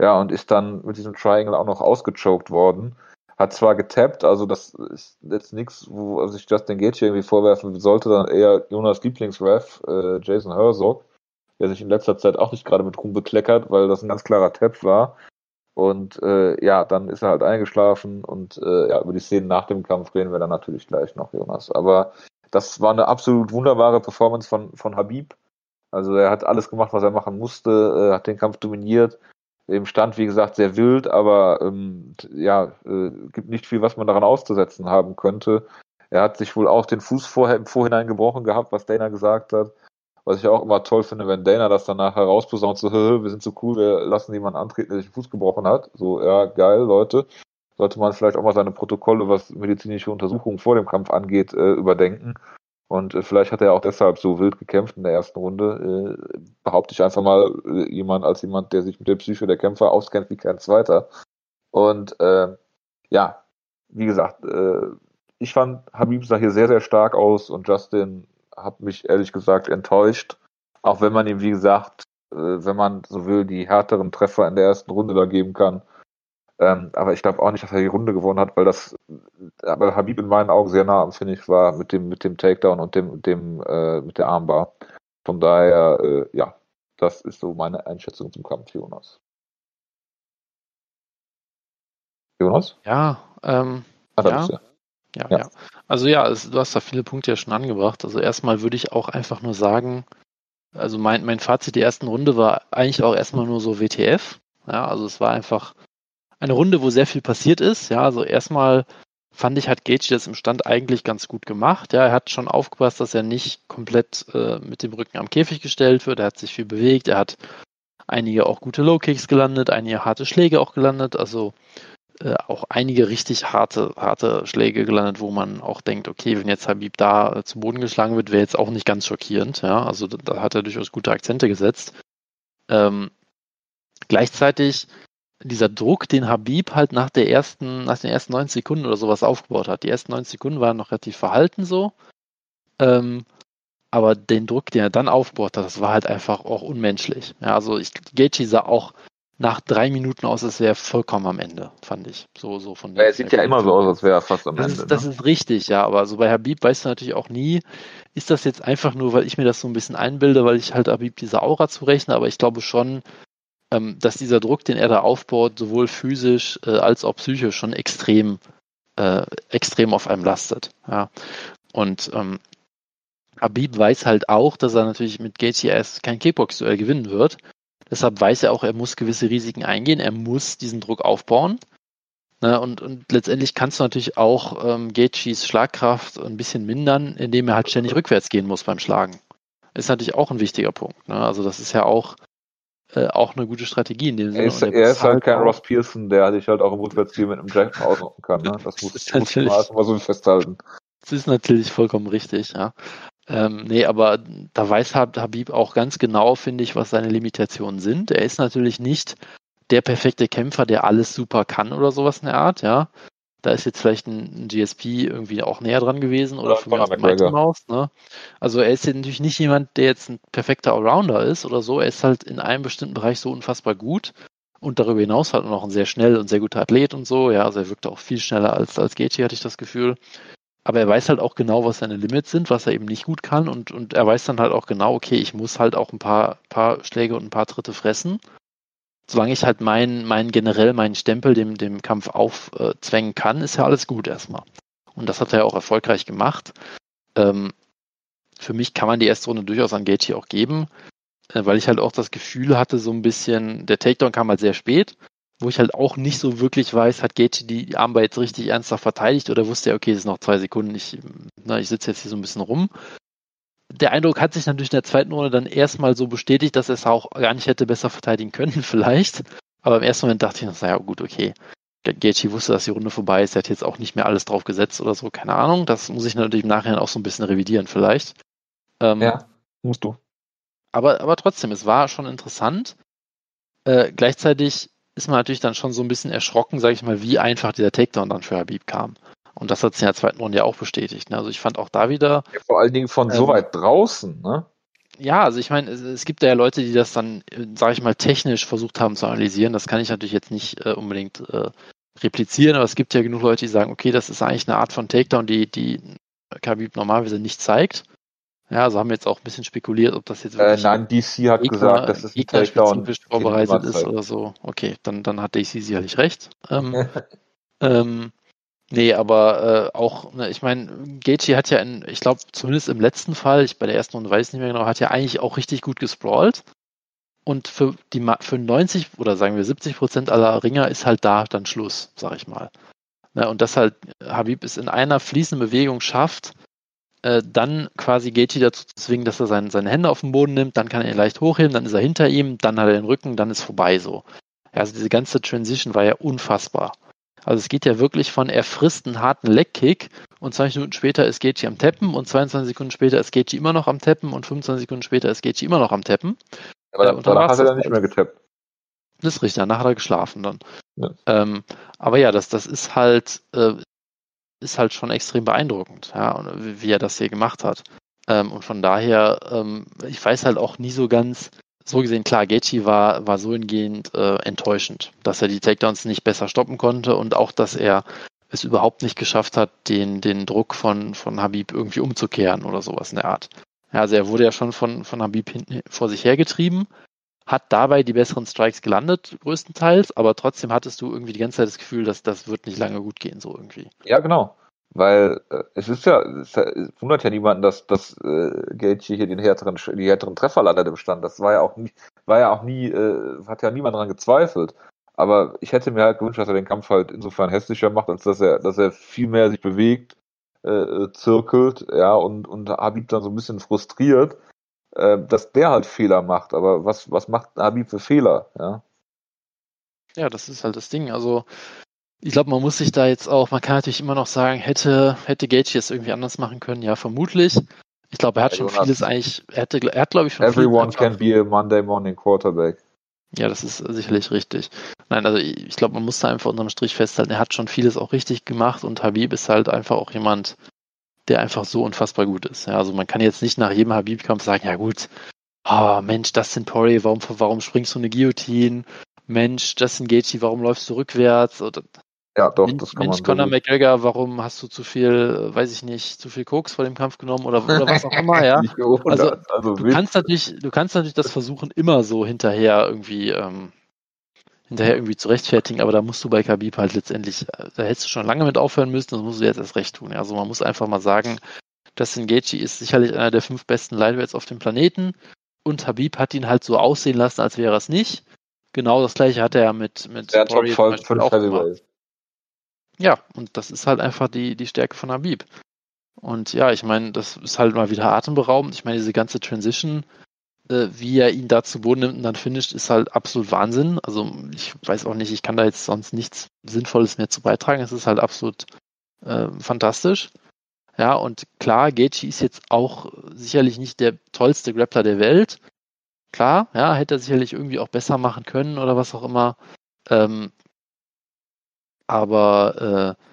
Ja, und ist dann mit diesem Triangle auch noch ausgechoked worden. Hat zwar getappt, also das ist jetzt nichts, wo sich Justin Gaethje irgendwie vorwerfen sollte, dann eher Jonas Lieblingsref, äh, Jason Herzog der sich in letzter Zeit auch nicht gerade mit Ruhm bekleckert, weil das ein ganz klarer Tap war. Und äh, ja, dann ist er halt eingeschlafen und äh, ja, über die Szenen nach dem Kampf reden wir dann natürlich gleich noch, Jonas. Aber das war eine absolut wunderbare Performance von, von Habib. Also er hat alles gemacht, was er machen musste, äh, hat den Kampf dominiert. Im Stand, wie gesagt, sehr wild, aber ähm, ja, äh, gibt nicht viel, was man daran auszusetzen haben könnte. Er hat sich wohl auch den Fuß vorher im Vorhinein gebrochen gehabt, was Dana gesagt hat. Was ich auch immer toll finde, wenn Dana das danach herausposaunt, so, <laughs> "Hö, wir sind so cool, wir lassen jemanden antreten, der sich den Fuß gebrochen hat. So, ja, geil, Leute. Sollte man vielleicht auch mal seine Protokolle, was medizinische Untersuchungen vor dem Kampf angeht, äh, überdenken. Und äh, vielleicht hat er auch deshalb so wild gekämpft in der ersten Runde. Äh, behaupte ich einfach mal äh, jemand als jemand, der sich mit der Psyche der Kämpfer auskennt wie kein zweiter. Und äh, ja, wie gesagt, äh, ich fand Habib sah hier sehr, sehr stark aus und Justin hat mich ehrlich gesagt enttäuscht. Auch wenn man ihm, wie gesagt, äh, wenn man so will, die härteren Treffer in der ersten Runde da geben kann. Ähm, aber ich glaube auch nicht, dass er die Runde gewonnen hat, weil das, aber Habib in meinen Augen sehr nah am Finish war mit dem, mit dem Takedown und dem, dem, äh, mit der Armbar. Von daher, äh, ja, das ist so meine Einschätzung zum Kampf, Jonas. Jonas? Ja, ähm, Ah, da Ja. Ja, Ja. ja. Also ja, es, du hast da viele Punkte ja schon angebracht. Also erstmal würde ich auch einfach nur sagen, also mein, mein Fazit der ersten Runde war eigentlich auch erstmal nur so WTF. Ja, also es war einfach eine Runde, wo sehr viel passiert ist. Ja, also erstmal fand ich, hat Gage das im Stand eigentlich ganz gut gemacht. Ja, er hat schon aufgepasst, dass er nicht komplett äh, mit dem Rücken am Käfig gestellt wird. Er hat sich viel bewegt. Er hat einige auch gute Low Kicks gelandet, einige harte Schläge auch gelandet. Also äh, auch einige richtig harte, harte Schläge gelandet, wo man auch denkt, okay, wenn jetzt Habib da äh, zu Boden geschlagen wird, wäre jetzt auch nicht ganz schockierend. Ja, also da, da hat er durchaus gute Akzente gesetzt. Ähm, gleichzeitig dieser Druck, den Habib halt nach der ersten, nach den ersten 90 Sekunden oder sowas aufgebaut hat. Die ersten 90 Sekunden waren noch relativ verhalten so. Ähm, aber den Druck, den er dann aufgebaut hat, das war halt einfach auch unmenschlich. Ja, also ich, Gaethje sah auch nach drei Minuten aus, als wäre er vollkommen am Ende, fand ich. So, so von der er sieht ja immer so aus, als wäre er fast am das Ende. Ist, das ne? ist richtig, ja, aber so bei Habib weißt du natürlich auch nie, ist das jetzt einfach nur, weil ich mir das so ein bisschen einbilde, weil ich halt Habib diese Aura zurechne, aber ich glaube schon, ähm, dass dieser Druck, den er da aufbaut, sowohl physisch äh, als auch psychisch schon extrem, äh, extrem auf einem lastet. Ja. Und ähm, Habib weiß halt auch, dass er natürlich mit Gaethje erst kein Kickbox-Duell gewinnen wird. Deshalb weiß er auch, er muss gewisse Risiken eingehen, er muss diesen Druck aufbauen. Ne, und, und letztendlich kannst du natürlich auch ähm, Gaethjes Schlagkraft ein bisschen mindern, indem er halt ständig rückwärts gehen muss beim Schlagen. Ist natürlich auch ein wichtiger Punkt. Ne? Also das ist ja auch, äh, auch eine gute Strategie in dem Sinne. Er ist, er ist halt kein Ross Pearson, der sich halt auch im Rückwärtsziel mit einem Jackson ausnocken kann. Ne? <laughs> Das muss, muss man natürlich- erst mal so festhalten. Das ist natürlich vollkommen richtig, ja. Ähm, nee, aber da weiß Hab- Habib auch ganz genau, finde ich, was seine Limitationen sind. Er ist natürlich nicht der perfekte Kämpfer, der alles super kann oder sowas in der Art, ja. Da ist jetzt vielleicht ein, GSP irgendwie auch näher dran gewesen oder Oder von Mighty. Mouse, ne? Also er ist jetzt natürlich nicht jemand, der jetzt ein perfekter Allrounder ist oder so. Er ist halt in einem bestimmten Bereich so unfassbar gut und darüber hinaus halt noch ein sehr schnell und sehr guter Athlet und so, ja. Also er wirkte auch viel schneller als, als Gaethje, hatte ich das Gefühl. Aber er weiß halt auch genau, was seine Limits sind, was er eben nicht gut kann und, und er weiß dann halt auch genau, okay, ich muss halt auch ein paar, paar Schläge und ein paar Tritte fressen. Solange ich halt meinen, meinen generell meinen Stempel dem, dem Kampf aufzwängen kann, ist ja alles gut erstmal. Und das hat er ja auch erfolgreich gemacht. Ähm, für mich kann man die erste Runde durchaus an Gaethje auch geben, äh, weil ich halt auch das Gefühl hatte, so ein bisschen, der Takedown kam halt sehr spät, wo ich halt auch nicht so wirklich weiß, hat Gaethje die Armbar jetzt richtig ernsthaft verteidigt oder wusste er, okay, es ist noch zwei Sekunden, ich, na, ich sitze jetzt hier so ein bisschen rum. Der Eindruck hat sich natürlich in der zweiten Runde dann erstmal so bestätigt, dass er es auch gar nicht hätte besser verteidigen können, <laughs> vielleicht. Aber im ersten Moment dachte ich, noch, naja, gut, okay. Gaethje wusste, dass die Runde vorbei ist, er hat jetzt auch nicht mehr alles drauf gesetzt oder so, keine Ahnung. Das muss ich natürlich im Nachhinein auch so ein bisschen revidieren, vielleicht. Ähm, Ja, musst du. aber, aber trotzdem, es war schon interessant. Äh, gleichzeitig ist man natürlich dann schon so ein bisschen erschrocken, sage ich mal, wie einfach dieser Takedown dann für Habib kam. Und das hat sich in der zweiten Runde ja auch bestätigt. Ne? Also ich fand auch da wieder, Ja, vor allen Dingen von Ähm, so weit draußen, ne? ja, also ich meine, es, es gibt ja Leute, die das dann, sage ich mal, technisch versucht haben zu analysieren. Das kann ich natürlich jetzt nicht äh, unbedingt äh, replizieren, aber es gibt ja genug Leute, die sagen, okay, das ist eigentlich eine Art von Takedown, die, die Khabib normalerweise nicht zeigt. Ja, also haben wir jetzt auch ein bisschen spekuliert, ob das jetzt Äh, wirklich nein, DC hat Gegner, gesagt, das ist ein Takedown. vorbereitet ist oder so. Okay, dann, dann hat DC sicherlich recht. Ähm, <laughs> ähm, nee, aber äh, auch, ne, ich meine, Gaethje hat ja, in, ich glaube, zumindest im letzten Fall, ich bei der ersten Runde weiß ich nicht mehr genau, hat ja eigentlich auch richtig gut gesprawlt. Und für die für 90 oder sagen wir 70 Prozent aller Ringer ist halt da dann Schluss, sag ich mal. Ne, und dass halt Habib es in einer fließenden Bewegung schafft, äh, dann quasi Gaethje dazu zu zwingen, dass er sein, seine Hände auf den Boden nimmt, dann kann er ihn leicht hochheben, dann ist er hinter ihm, dann hat er den Rücken, dann ist vorbei so. Also diese ganze Transition war ja unfassbar. Also es geht ja wirklich von, er frisst einen harten Leckkick und 20 Minuten später ist Gaethje am Teppen und 22 Sekunden später ist Gaethje immer noch am Teppen und 25 Sekunden später ist Gaethje immer noch am Teppen. Aber und dann danach war's hat er dann nicht halt. mehr getappt. Das ist richtig, danach hat er geschlafen dann. Ja. Ähm, aber ja, das, das ist halt, äh, ist halt schon extrem beeindruckend, ja, wie, er das hier gemacht hat. Ähm, und von daher, ähm, ich weiß halt auch nie so ganz, so gesehen, klar, Gaethje war, war so hingehend äh, enttäuschend, dass er die Takedowns nicht besser stoppen konnte und auch, dass er es überhaupt nicht geschafft hat, den, den Druck von, von Habib irgendwie umzukehren oder sowas in der Art. Ja, also er wurde ja schon von, von Habib hinten vor sich hergetrieben, hat dabei die besseren Strikes gelandet, größtenteils, aber trotzdem hattest du irgendwie die ganze Zeit das Gefühl, dass das wird nicht lange gut gehen, so irgendwie. Ja, genau. Weil äh, es ist ja, es, wundert ja niemanden, dass dass äh, Gaethje hier den härteren, die härteren Treffer landet im Stand. Das war ja auch nie, war ja auch nie, äh, hat ja niemand daran gezweifelt. Aber ich hätte mir halt gewünscht, dass er den Kampf halt insofern hässlicher macht, als dass er, dass er viel mehr sich bewegt, äh, äh, zirkelt, ja, und, und Habib dann so ein bisschen frustriert, äh, dass der halt Fehler macht. Aber was, was macht Habib für Fehler, ja? Ja, das ist halt das Ding. Also ich glaube, man muss sich da jetzt auch, man kann natürlich immer noch sagen, hätte, hätte Gaethje es irgendwie anders machen können, ja, vermutlich. Ich glaube, er hat schon vieles eigentlich, er, hätte, er hat, glaube ich, schon Everyone can be a Monday morning quarterback. Ja, das ist sicherlich richtig. Nein, also ich glaube, man muss da einfach unterm Strich festhalten, er hat schon vieles auch richtig gemacht und Habib ist halt einfach auch jemand, der einfach so unfassbar gut ist. Ja, also man kann jetzt nicht nach jedem Habib-Kampf sagen, ja gut, oh Mensch, das sind Poirier, warum, warum springst du eine Guillotine? Mensch, Justin Gaethje, warum läufst du rückwärts? Oder, ja, doch, Mensch, das kann Mensch, man Conor McGregor, warum hast du zu viel, weiß ich nicht, zu viel Koks vor dem Kampf genommen oder, oder was auch immer, ja? <laughs> Also, also du kannst natürlich, du kannst natürlich das versuchen, immer so hinterher irgendwie, ähm, hinterher irgendwie zu rechtfertigen, aber da musst du bei Khabib halt letztendlich, äh, da hättest du schon lange mit aufhören müssen, das musst du jetzt erst recht tun. Also man muss einfach mal sagen, Justin Gaethje ist sicherlich einer der fünf besten Lightweights auf dem Planeten und Habib hat ihn halt so aussehen lassen, als wäre er es nicht. Genau das gleiche hat er ja mit, mit Der Top 5 auch gemacht. Ja, und das ist halt einfach die, die Stärke von Habib. Und ja, ich meine, das ist halt mal wieder atemberaubend. Ich meine, diese ganze Transition, äh, wie er ihn da zu Boden nimmt und dann finisht, ist halt absolut Wahnsinn. Also ich weiß auch nicht, ich kann da jetzt sonst nichts Sinnvolles mehr zu beitragen. Es ist halt absolut äh, fantastisch. Ja, und klar, Gaethje ist jetzt auch sicherlich nicht der tollste Grappler der Welt. Klar, ja, hätte er sicherlich irgendwie auch besser machen können oder was auch immer. Ähm, aber äh,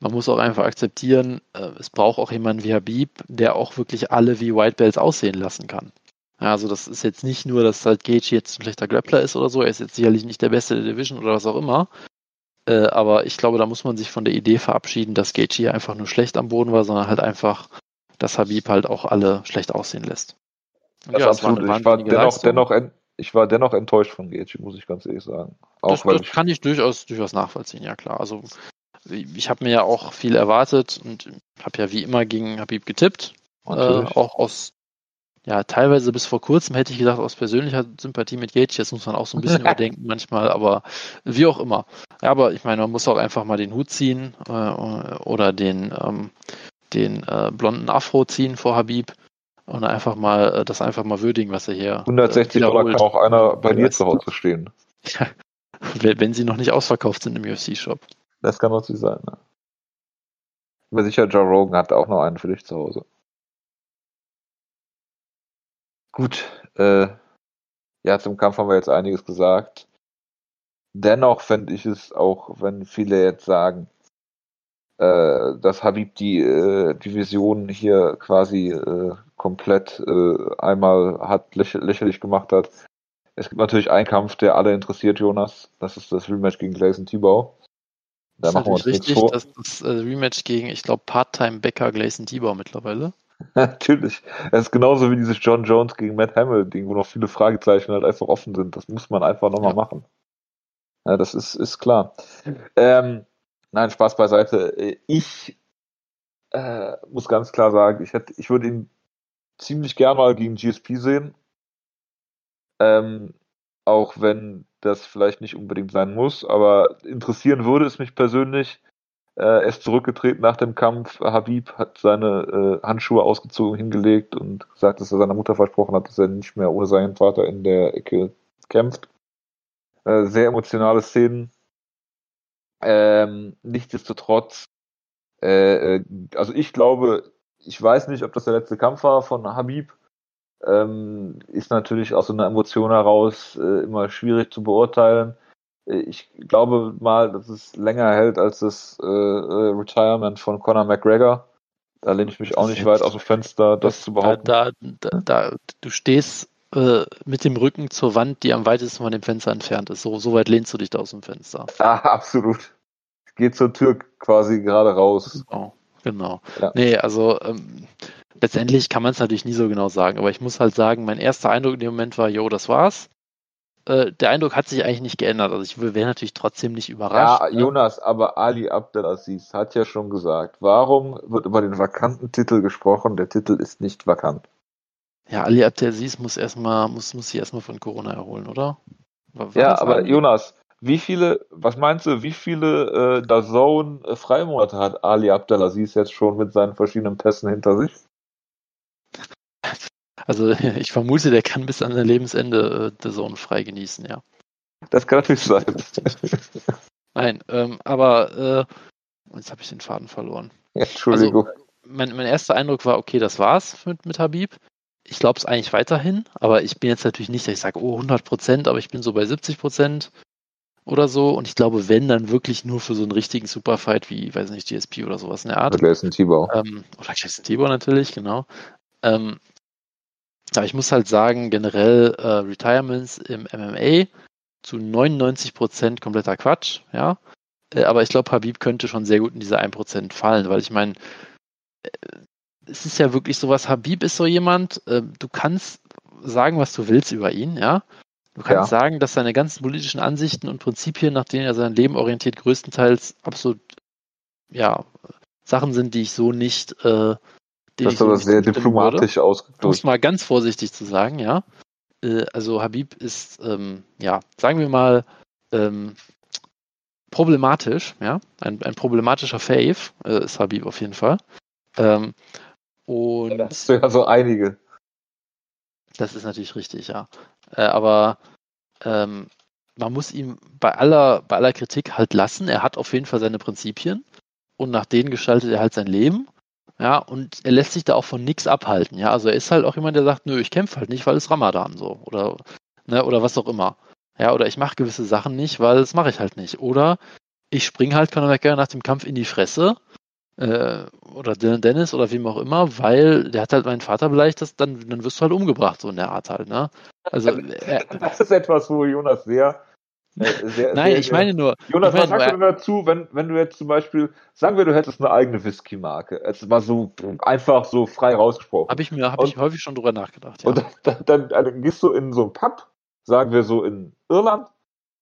man muss auch einfach akzeptieren, äh, es braucht auch jemanden wie Habib, der auch wirklich alle wie White Belts aussehen lassen kann. Also das ist jetzt nicht nur, dass halt Gage jetzt ein schlechter Grappler ist oder so, er ist jetzt sicherlich nicht der Beste der Division oder was auch immer. Äh, aber ich glaube, da muss man sich von der Idee verabschieden, dass Gage hier einfach nur schlecht am Boden war, sondern halt einfach, dass Habib halt auch alle schlecht aussehen lässt. Das ja, absolut. ich war dennoch, dennoch, ich war dennoch enttäuscht von Gaethje, muss ich ganz ehrlich sagen. Auch das, das ich kann ich durchaus, durchaus nachvollziehen, ja klar. Also ich habe mir ja auch viel erwartet und habe ja wie immer gegen Habib getippt. Äh, auch aus, ja, teilweise bis vor kurzem hätte ich gedacht, aus persönlicher Sympathie mit Gaethje, das muss man auch so ein bisschen <laughs> überdenken manchmal, aber wie auch immer. Ja, aber ich meine, man muss auch einfach mal den Hut ziehen äh, oder den, ähm, den äh, blonden Afro ziehen vor Habib und einfach mal äh, das einfach mal würdigen, was er hier 160 äh, Dollar kann auch einer bei dir zu Hause stehen. <laughs> Ja, wenn sie noch nicht ausverkauft sind im UFC-Shop. Das kann natürlich sein, ne? Aber sicher, Joe Rogan hat auch noch einen für dich zu Hause. Gut, äh, ja, zum Kampf haben wir jetzt einiges gesagt. Dennoch fände ich es auch, wenn viele jetzt sagen, äh, dass Habib die äh, Division hier quasi äh, komplett äh, einmal hat lächer lächerlich gemacht hat. Es gibt natürlich einen Kampf, der alle interessiert, Jonas. Das ist das Rematch gegen Gleison Tibau. Da das machen wir uns richtig, vor. Das ist das Rematch gegen, ich glaube, Part-Time Becker Gleison Tibau mittlerweile. <laughs> Natürlich. Es ist genauso wie dieses John Jones gegen Matt Hamill-Ding, wo noch viele Fragezeichen halt einfach offen sind. Das muss man einfach nochmal ja. machen. Ja, das ist, ist klar. Ähm, nein, Spaß beiseite. Ich äh, muss ganz klar sagen, ich hätte, ich würde ihn ziemlich gern mal gegen GSP sehen. Ähm, auch wenn das vielleicht nicht unbedingt sein muss, aber interessieren würde es mich persönlich. Äh, er ist zurückgetreten nach dem Kampf. Habib hat seine äh, Handschuhe ausgezogen, hingelegt und gesagt, dass er seiner Mutter versprochen hat, dass er nicht mehr ohne seinen Vater in der Ecke kämpft. Äh, sehr emotionale Szenen. Ähm, nichtsdestotrotz, äh, äh, also ich glaube, ich weiß nicht, ob das der letzte Kampf war von Habib. Ähm, ist natürlich aus so einer Emotion heraus äh, immer schwierig zu beurteilen. Äh, ich glaube mal, dass es länger hält als das äh, äh, Retirement von Conor McGregor. Da lehne ich mich auch nicht weit aus dem Fenster, das, das zu behaupten. Da, da, da, du stehst äh, mit dem Rücken zur Wand, die am weitesten von dem Fenster entfernt ist. So, so weit lehnst du dich da aus dem Fenster. <laughs> Ah, absolut. Geht zur Tür quasi gerade raus. Genau. Genau. Ja. Nee, also ähm, letztendlich kann man es natürlich nie so genau sagen, aber ich muss halt sagen, mein erster Eindruck in dem Moment war, jo, das war's. Äh, der Eindruck hat sich eigentlich nicht geändert. Also ich wäre natürlich trotzdem nicht überrascht. Ja, ne? Jonas, aber Ali Abdelaziz hat ja schon gesagt, warum wird über den vakanten Titel gesprochen? Der Titel ist nicht vakant. Ja, Ali Abdelaziz muss erstmal, muss, muss sich erstmal von Corona erholen, oder? War ja, aber Jonas, wie viele, was meinst du, wie viele äh, Dazone äh, Freimonate hat Ali Abdelaziz jetzt schon mit seinen verschiedenen Pässen hinter sich? Also <laughs> ich vermute, der kann bis an sein Lebensende äh, Zone frei genießen, ja. Das kann natürlich sein. <laughs> Nein, ähm, aber äh, jetzt habe ich den Faden verloren. Entschuldigung. Also, mein, mein erster Eindruck war, okay, das war's mit, mit Habib. Ich glaube es eigentlich weiterhin, aber ich bin jetzt natürlich nicht, dass ich sage, oh, 100 Prozent, aber ich bin so bei 70 Prozent oder so. Und ich glaube, wenn, dann wirklich nur für so einen richtigen Superfight wie, weiß nicht, GSP oder sowas in der Art. Oder Jason Tebow. Ähm, oder Jason Tebow natürlich, genau. Ähm, aber ich muss halt sagen, generell äh, Retirements im MMA zu 99% kompletter Quatsch, ja. Äh, aber ich glaube, Habib könnte schon sehr gut in diese 1% fallen, weil ich meine, äh, es ist ja wirklich sowas, Habib ist so jemand, äh, du kannst sagen, was du willst über ihn, ja. Du kannst ja. sagen, dass seine ganzen politischen Ansichten und Prinzipien, nach denen er sein Leben orientiert, größtenteils absolut, ja, Sachen sind, die ich so nicht, äh, das ist aber sehr diplomatisch ausgedrückt. Um es mal ganz vorsichtig zu sagen, ja. Äh, also Habib ist, ähm, ja, sagen wir mal, ähm, problematisch, ja. Ein, ein problematischer Fave äh, ist Habib auf jeden Fall. Ähm, und das hast du ja so einige. Das ist natürlich richtig, ja. Äh, aber ähm, man muss ihm bei aller, bei aller Kritik halt lassen. Er hat auf jeden Fall seine Prinzipien und nach denen gestaltet er halt sein Leben. Ja, und er lässt sich da auch von nichts abhalten. Ja, also er ist halt auch jemand, der sagt, nö, ich kämpfe halt nicht, weil es Ramadan so oder ne, oder was auch immer. Ja, oder ich mache gewisse Sachen nicht, weil das mache ich halt nicht. Oder ich spring halt Conor McGregor nach dem Kampf in die Fresse äh, oder Dylan Dennis oder wem auch immer, weil der hat halt meinen Vater beleidigt, das, dann, dann wirst du halt umgebracht, so in der Art halt, ne? Also äh, <laughs> das ist etwas, wo Jonas sehr äh, <laughs> sehr, Nein, sehr, ich meine nur. Jonas, was sagst du dazu, wenn, wenn du jetzt zum Beispiel, sagen wir, du hättest eine eigene Whisky-Marke. Es war so einfach so frei rausgesprochen. Habe ich mir hab ich häufig schon drüber nachgedacht. Ja. Und dann, dann, dann, dann, gehst du in so einen Pub, sagen wir so in Irland,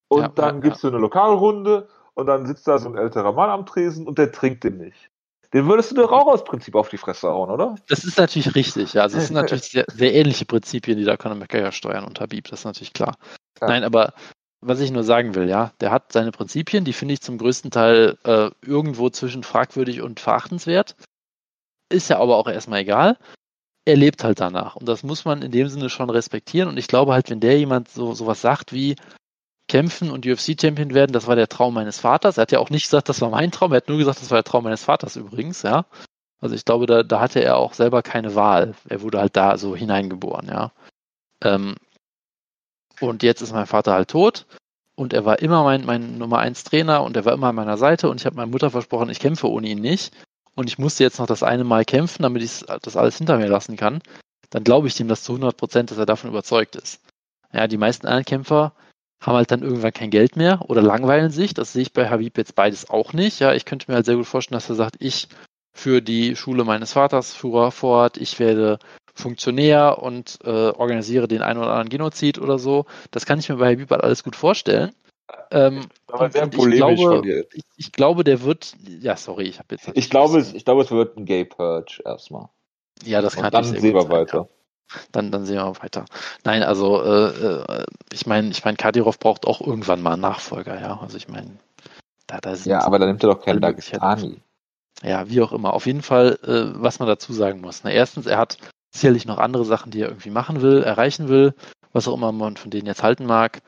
und ja, dann ja, gibst du eine Lokalrunde und dann sitzt da so ein älterer Mann am Tresen und der trinkt den nicht. Den würdest du doch auch aus Prinzip auf die Fresse hauen, oder? Das ist natürlich richtig, ja. Also es sind <laughs> natürlich sehr, sehr ähnliche Prinzipien, die da Conor McGregor steuern und Habib, das ist natürlich klar. Nein, aber was ich nur sagen will, ja, der hat seine Prinzipien, die finde ich zum größten Teil äh, irgendwo zwischen fragwürdig und verachtenswert. Ist ja aber auch erstmal egal. Er lebt halt danach. Und das muss man in dem Sinne schon respektieren. Und ich glaube halt, wenn der jemand so sowas sagt wie kämpfen und UFC-Champion werden, das war der Traum meines Vaters. Er hat ja auch nicht gesagt, das war mein Traum. Er hat nur gesagt, das war der Traum meines Vaters übrigens, ja. Also ich glaube, da, da hatte er auch selber keine Wahl. Er wurde halt da so hineingeboren, ja. Ähm, und jetzt ist mein Vater halt tot. Und er war immer mein, mein Nummer 1 Trainer und er war immer an meiner Seite und ich habe meiner Mutter versprochen, ich kämpfe ohne ihn nicht. Und ich musste jetzt noch das eine Mal kämpfen, damit ich das alles hinter mir lassen kann. Dann glaube ich ihm das zu 100 Prozent, dass er davon überzeugt ist. Ja, die meisten anderen Kämpfer haben halt dann irgendwann kein Geld mehr oder langweilen sich. Das sehe ich bei Habib jetzt beides auch nicht. Ja, ich könnte mir halt sehr gut vorstellen, dass er sagt, ich für die Schule meines Vaters fuhr fort, ich werde Funktionär und äh, organisiere den einen oder anderen Genozid oder so. Das kann ich mir bei Habib halt alles gut vorstellen. Ähm, Aber sehr polemisch glaube, ich, ich, glaube, der wird. Ja, sorry, ich habe jetzt. Ich glaube, es, ich glaube, es wird ein Gay Purge erstmal. Ja, das kann und Dann sehen wir weiter. Ja. Dann, dann sehen wir weiter. Nein, also äh, äh ich meine, ich meine, Kadirov braucht auch irgendwann mal einen Nachfolger, ja. Also ich meine, da, da sind. Ja, aber dann nimmt er doch keinen Dagestani. Ja, wie auch immer. Auf jeden Fall, äh, was man dazu sagen muss. Na, erstens, er hat sicherlich noch andere Sachen, die er irgendwie machen will, erreichen will, was auch immer man von denen jetzt halten mag.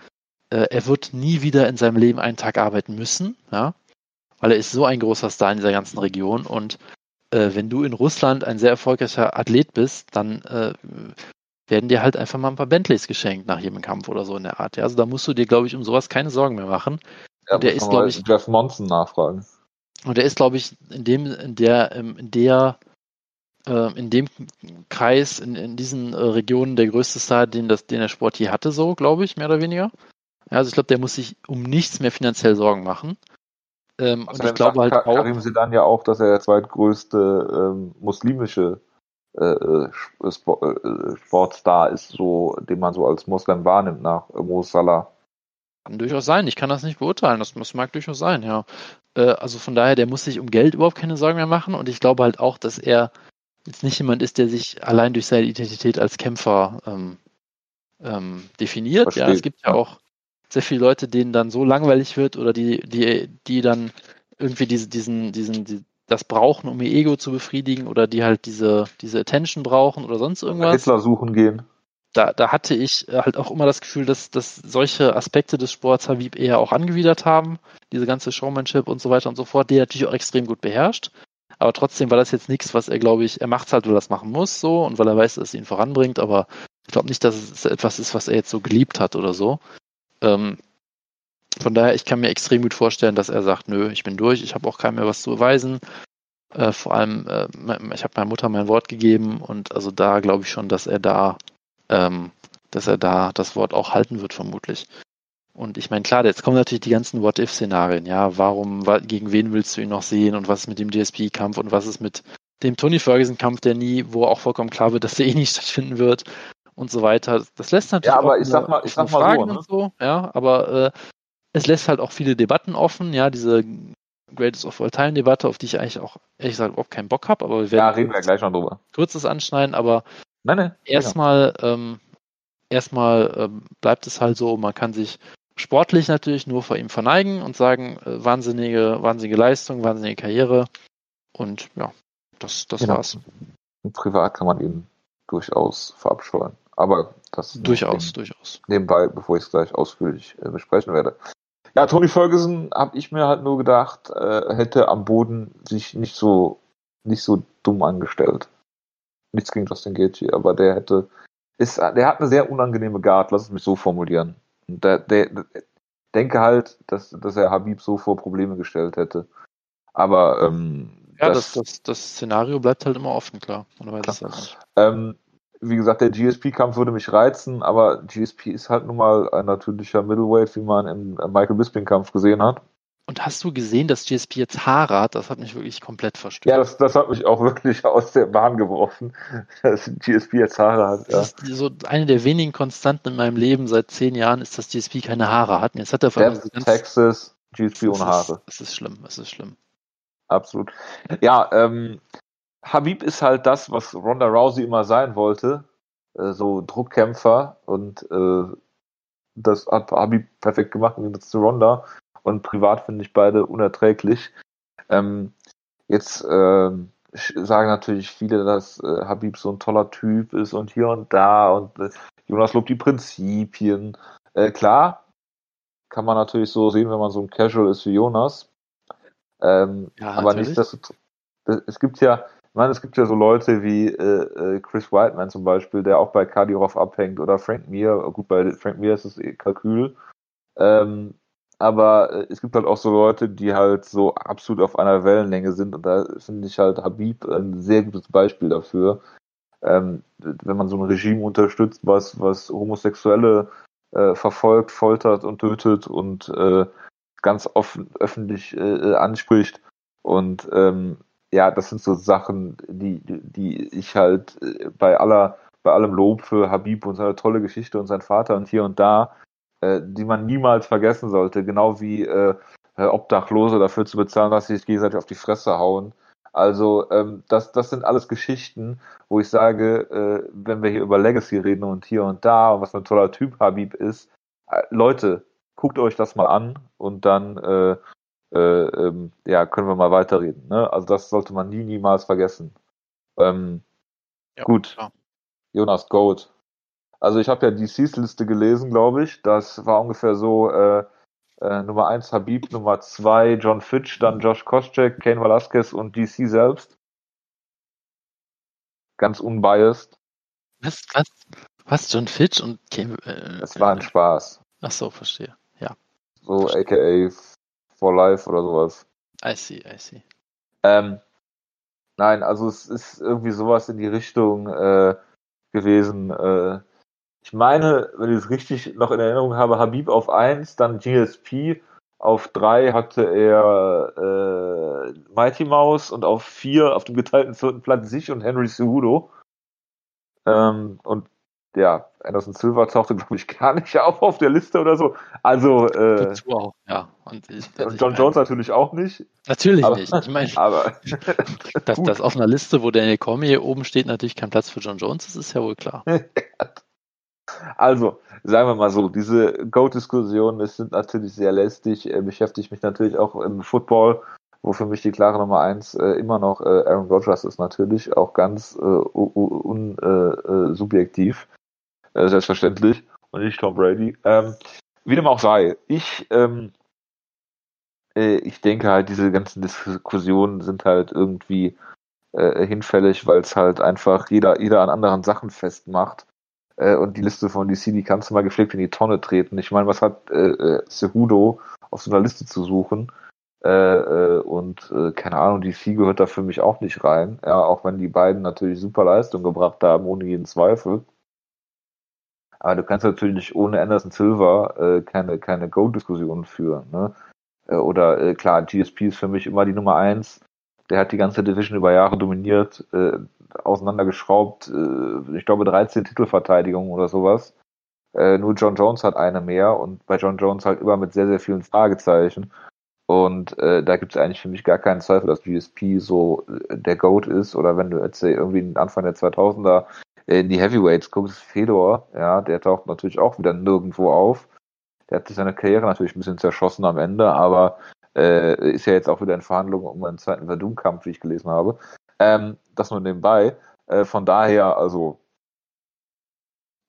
Äh, er wird nie wieder in seinem Leben einen Tag arbeiten müssen, ja, weil er ist so ein großer Star in dieser ganzen Region und äh, wenn du in Russland ein sehr erfolgreicher Athlet bist, dann äh, werden dir halt einfach mal ein paar Bentleys geschenkt nach jedem Kampf oder so in der Art. Ja? Also da musst du dir, glaube ich, um sowas keine Sorgen mehr machen. Ja, der ist, glaube ich, Jeff Monson nachfragen. Und der ist, glaube ich, in dem, in der, in der in dem Kreis, in, in diesen äh, Regionen der größte Star, den, das, den der Sport je hatte, so, glaube ich, mehr oder weniger. Ja, also ich glaube, der muss sich um nichts mehr finanziell Sorgen machen. Ähm, also und ich glaube halt auch. Karim Sedan ja auch, dass er der zweitgrößte ähm, muslimische äh, äh Sport, äh, Sportstar ist, so, den man so als Muslim wahrnimmt nach Mo Salah. Kann durchaus sein, ich kann das nicht beurteilen, das, das mag durchaus sein, ja. Äh, also von daher, der muss sich um Geld überhaupt keine Sorgen mehr machen und ich glaube halt auch, dass er jetzt nicht jemand ist, der sich allein durch seine Identität als Kämpfer ähm, ähm, definiert. Versteht. Ja, es gibt ja auch sehr viele Leute, denen dann so langweilig wird oder die, die, die dann irgendwie diese, diesen, diesen, die, das brauchen, um ihr Ego zu befriedigen oder die halt diese, diese Attention brauchen oder sonst irgendwas. Hitler suchen gehen. da, da hatte ich halt auch immer das Gefühl, dass, dass solche Aspekte des Sports Habib eher auch angewidert haben. Diese ganze Showmanship und so weiter und so fort, die er natürlich auch extrem gut beherrscht. Aber trotzdem war das jetzt nichts, was er, glaube ich, er macht halt, weil er das machen muss, so und weil er weiß, dass es ihn voranbringt. Aber ich glaube nicht, dass es etwas ist, was er jetzt so geliebt hat oder so. Ähm, von daher, ich kann mir extrem gut vorstellen, dass er sagt, nö, ich bin durch, ich habe auch keinem mehr was zu beweisen. Äh, vor allem, äh, ich habe meiner Mutter mein Wort gegeben und also da glaube ich schon, dass er da, ähm, dass er da das Wort auch halten wird, vermutlich. Und ich meine, klar, jetzt kommen natürlich die ganzen What-If-Szenarien, ja, warum, gegen wen willst du ihn noch sehen? Und was ist mit dem GSP-Kampf und was ist mit dem Tony Ferguson-Kampf, der nie, wo auch vollkommen klar wird, dass der eh nicht <laughs> stattfinden wird? Und so weiter. Das lässt natürlich ja, aber ich sag mal, ich sag mal Fragen so, ne? so, ja, aber äh, es lässt halt auch viele Debatten offen, ja, diese Greatest of All Time Debatte, auf die ich eigentlich auch ehrlich gesagt überhaupt keinen Bock habe, aber wir werden ja, reden wir gleich noch drüber. Kurzes anschneiden, aber nein, nein, erstmal ähm, erstmal ähm, bleibt es halt so, man kann sich sportlich natürlich nur vor ihm verneigen und sagen, äh, wahnsinnige, wahnsinnige Leistung, wahnsinnige Karriere und ja, das, das genau. war's. Und privat kann man ihn durchaus verabscheuen. Aber das durchaus, durchaus. Nebenbei, bevor ich es gleich ausführlich äh, besprechen werde. Ja, Tony Ferguson habe ich mir halt nur gedacht, äh, hätte am Boden sich nicht so nicht so dumm angestellt. Nichts gegen Justin Gaethje, aber der hätte ist der hat eine sehr unangenehme Guard, lass es mich so formulieren. Und der, der, denke halt, dass dass er Habib so vor Probleme gestellt hätte. Aber ähm, ja, das, das, das, das Szenario bleibt halt immer offen, klar. klar. Halt ähm, wie gesagt, der GSP-Kampf würde mich reizen, aber GSP ist halt nun mal ein natürlicher Middleweight, wie man im Michael Bisping-Kampf gesehen hat. Und hast du gesehen, dass GSP jetzt Haare hat? Das hat mich wirklich komplett verstört. Ja, das, das hat mich auch <laughs> wirklich aus der Bahn geworfen, <laughs> dass GSP jetzt Haare hat. Ja. Das ist so eine der wenigen Konstanten in meinem Leben seit zehn Jahren ist, dass GSP keine Haare hat. jetzt hat er vor so ganz, Texas, GSP ohne Haare. Es ist schlimm, es ist schlimm. Absolut. Ja, ähm, Habib ist halt das, was Ronda Rousey immer sein wollte, äh, so Druckkämpfer und äh, das hat Habib perfekt gemacht im Gegensatz zu Ronda und privat finde ich beide unerträglich. Ähm, jetzt äh, sagen natürlich viele, dass äh, Habib so ein toller Typ ist und hier und da und äh, Jonas lobt die Prinzipien. Äh, klar, kann man natürlich so sehen, wenn man so ein Casual ist wie Jonas. Ähm, ja, aber nicht, dass es gibt ja, ich meine, es gibt ja so Leute wie äh, äh, Chris Whiteman zum Beispiel, der auch bei Kadyrov abhängt, oder Frank Mir, gut, bei Frank Mir ist es eh Kalkül. Ähm, aber äh, es gibt halt auch so Leute, die halt so absolut auf einer Wellenlänge sind und da finde ich halt Habib ein sehr gutes Beispiel dafür. Ähm, wenn man so ein Regime unterstützt, was, was Homosexuelle äh, verfolgt, foltert und tötet und äh, ganz offen öffentlich äh, anspricht und ähm, ja, das sind so Sachen, die, die ich halt äh, bei aller, bei allem Lob für Habib und seine tolle Geschichte und sein Vater und hier und da, äh, die man niemals vergessen sollte, genau wie äh, Obdachlose dafür zu bezahlen, dass sie sich gegenseitig auf die Fresse hauen. Also ähm, das, das sind alles Geschichten, wo ich sage, äh, wenn wir hier über Legacy reden und hier und da und was ein toller Typ Habib ist, äh, Leute, guckt euch das mal an und dann äh, äh, ähm, ja, können wir mal weiterreden. Ne? Also das sollte man nie, niemals vergessen. Ähm, ja, gut. Klar. Jonas Gold. Also ich habe ja die Seas-Liste gelesen, glaube ich. Das war ungefähr so äh, äh, Nummer 1 Habib, Nummer 2 John Fitch, dann Josh Koscheck, Kane Velasquez und DC selbst. Ganz unbiased. Was, was, was John Fitch und Kane? Äh, das war ein Spaß. Ach so, verstehe. Ja. So aka for Life oder sowas. I see, I see. Ähm, nein, also es ist irgendwie sowas in die Richtung äh, gewesen. Äh, ich meine, wenn ich es richtig noch in Erinnerung habe, Habib auf 1, dann GSP. Auf 3 hatte er äh, Mighty Mouse und auf 4 auf dem geteilten vierten Platz sich und Henry Cejudo. Ähm, und ja, Anderson Silver tauchte, <laughs> glaube ich, gar nicht auf auf der Liste oder so. Also, äh, wow, ja. Und, ich, und John Jones natürlich auch nicht. Natürlich aber, nicht. Ich meine, <laughs> aber <laughs> dass das auf einer Liste, wo Daniel Cormier oben steht, natürlich kein Platz für John Jones ist, ist ja wohl klar. Also, sagen wir mal so, diese Goat-Diskussionen sind natürlich sehr lästig, äh, beschäftigt mich natürlich auch im Football, wo für mich die klare Nummer eins äh, immer noch äh, Aaron Rodgers ist natürlich, auch ganz äh, unsubjektiv. Un, äh, äh, selbstverständlich, und nicht Tom Brady. Ähm, wie dem auch sei, ich, ähm, äh, ich denke halt, diese ganzen Diskussionen sind halt irgendwie hinfällig, weil es halt einfach jeder, jeder an anderen Sachen festmacht. Äh, und die Liste von DC, die kannst du mal gepflegt in die Tonne treten. Ich meine, was hat äh, äh, Cejudo auf so einer Liste zu suchen? Äh, äh, und äh, keine Ahnung, DC gehört da für mich auch nicht rein. Ja, auch wenn die beiden natürlich super Leistung gebracht haben, ohne jeden Zweifel. Aber du kannst natürlich ohne Anderson Silver äh, keine, keine Go-Diskussion führen. Ne? Äh, oder äh, klar, GSP ist für mich immer die Nummer eins. Der hat die ganze Division über Jahre dominiert, äh, auseinandergeschraubt, äh, ich glaube 13 Titelverteidigungen oder sowas. Äh, nur John Jones hat eine mehr und bei John Jones halt immer mit sehr, sehr vielen Fragezeichen. Und äh, da gibt es eigentlich für mich gar keinen Zweifel, dass GSP so äh, der Goat ist. Oder wenn du jetzt irgendwie Anfang der 2000er in die Heavyweights guckst, Fedor, ja, der taucht natürlich auch wieder nirgendwo auf. Der hat sich seine Karriere natürlich ein bisschen zerschossen am Ende, aber äh, ist ja jetzt auch wieder in Verhandlungen um einen zweiten Verdun-Kampf, wie ich gelesen habe. Ähm, das nur nebenbei. Äh, von daher, also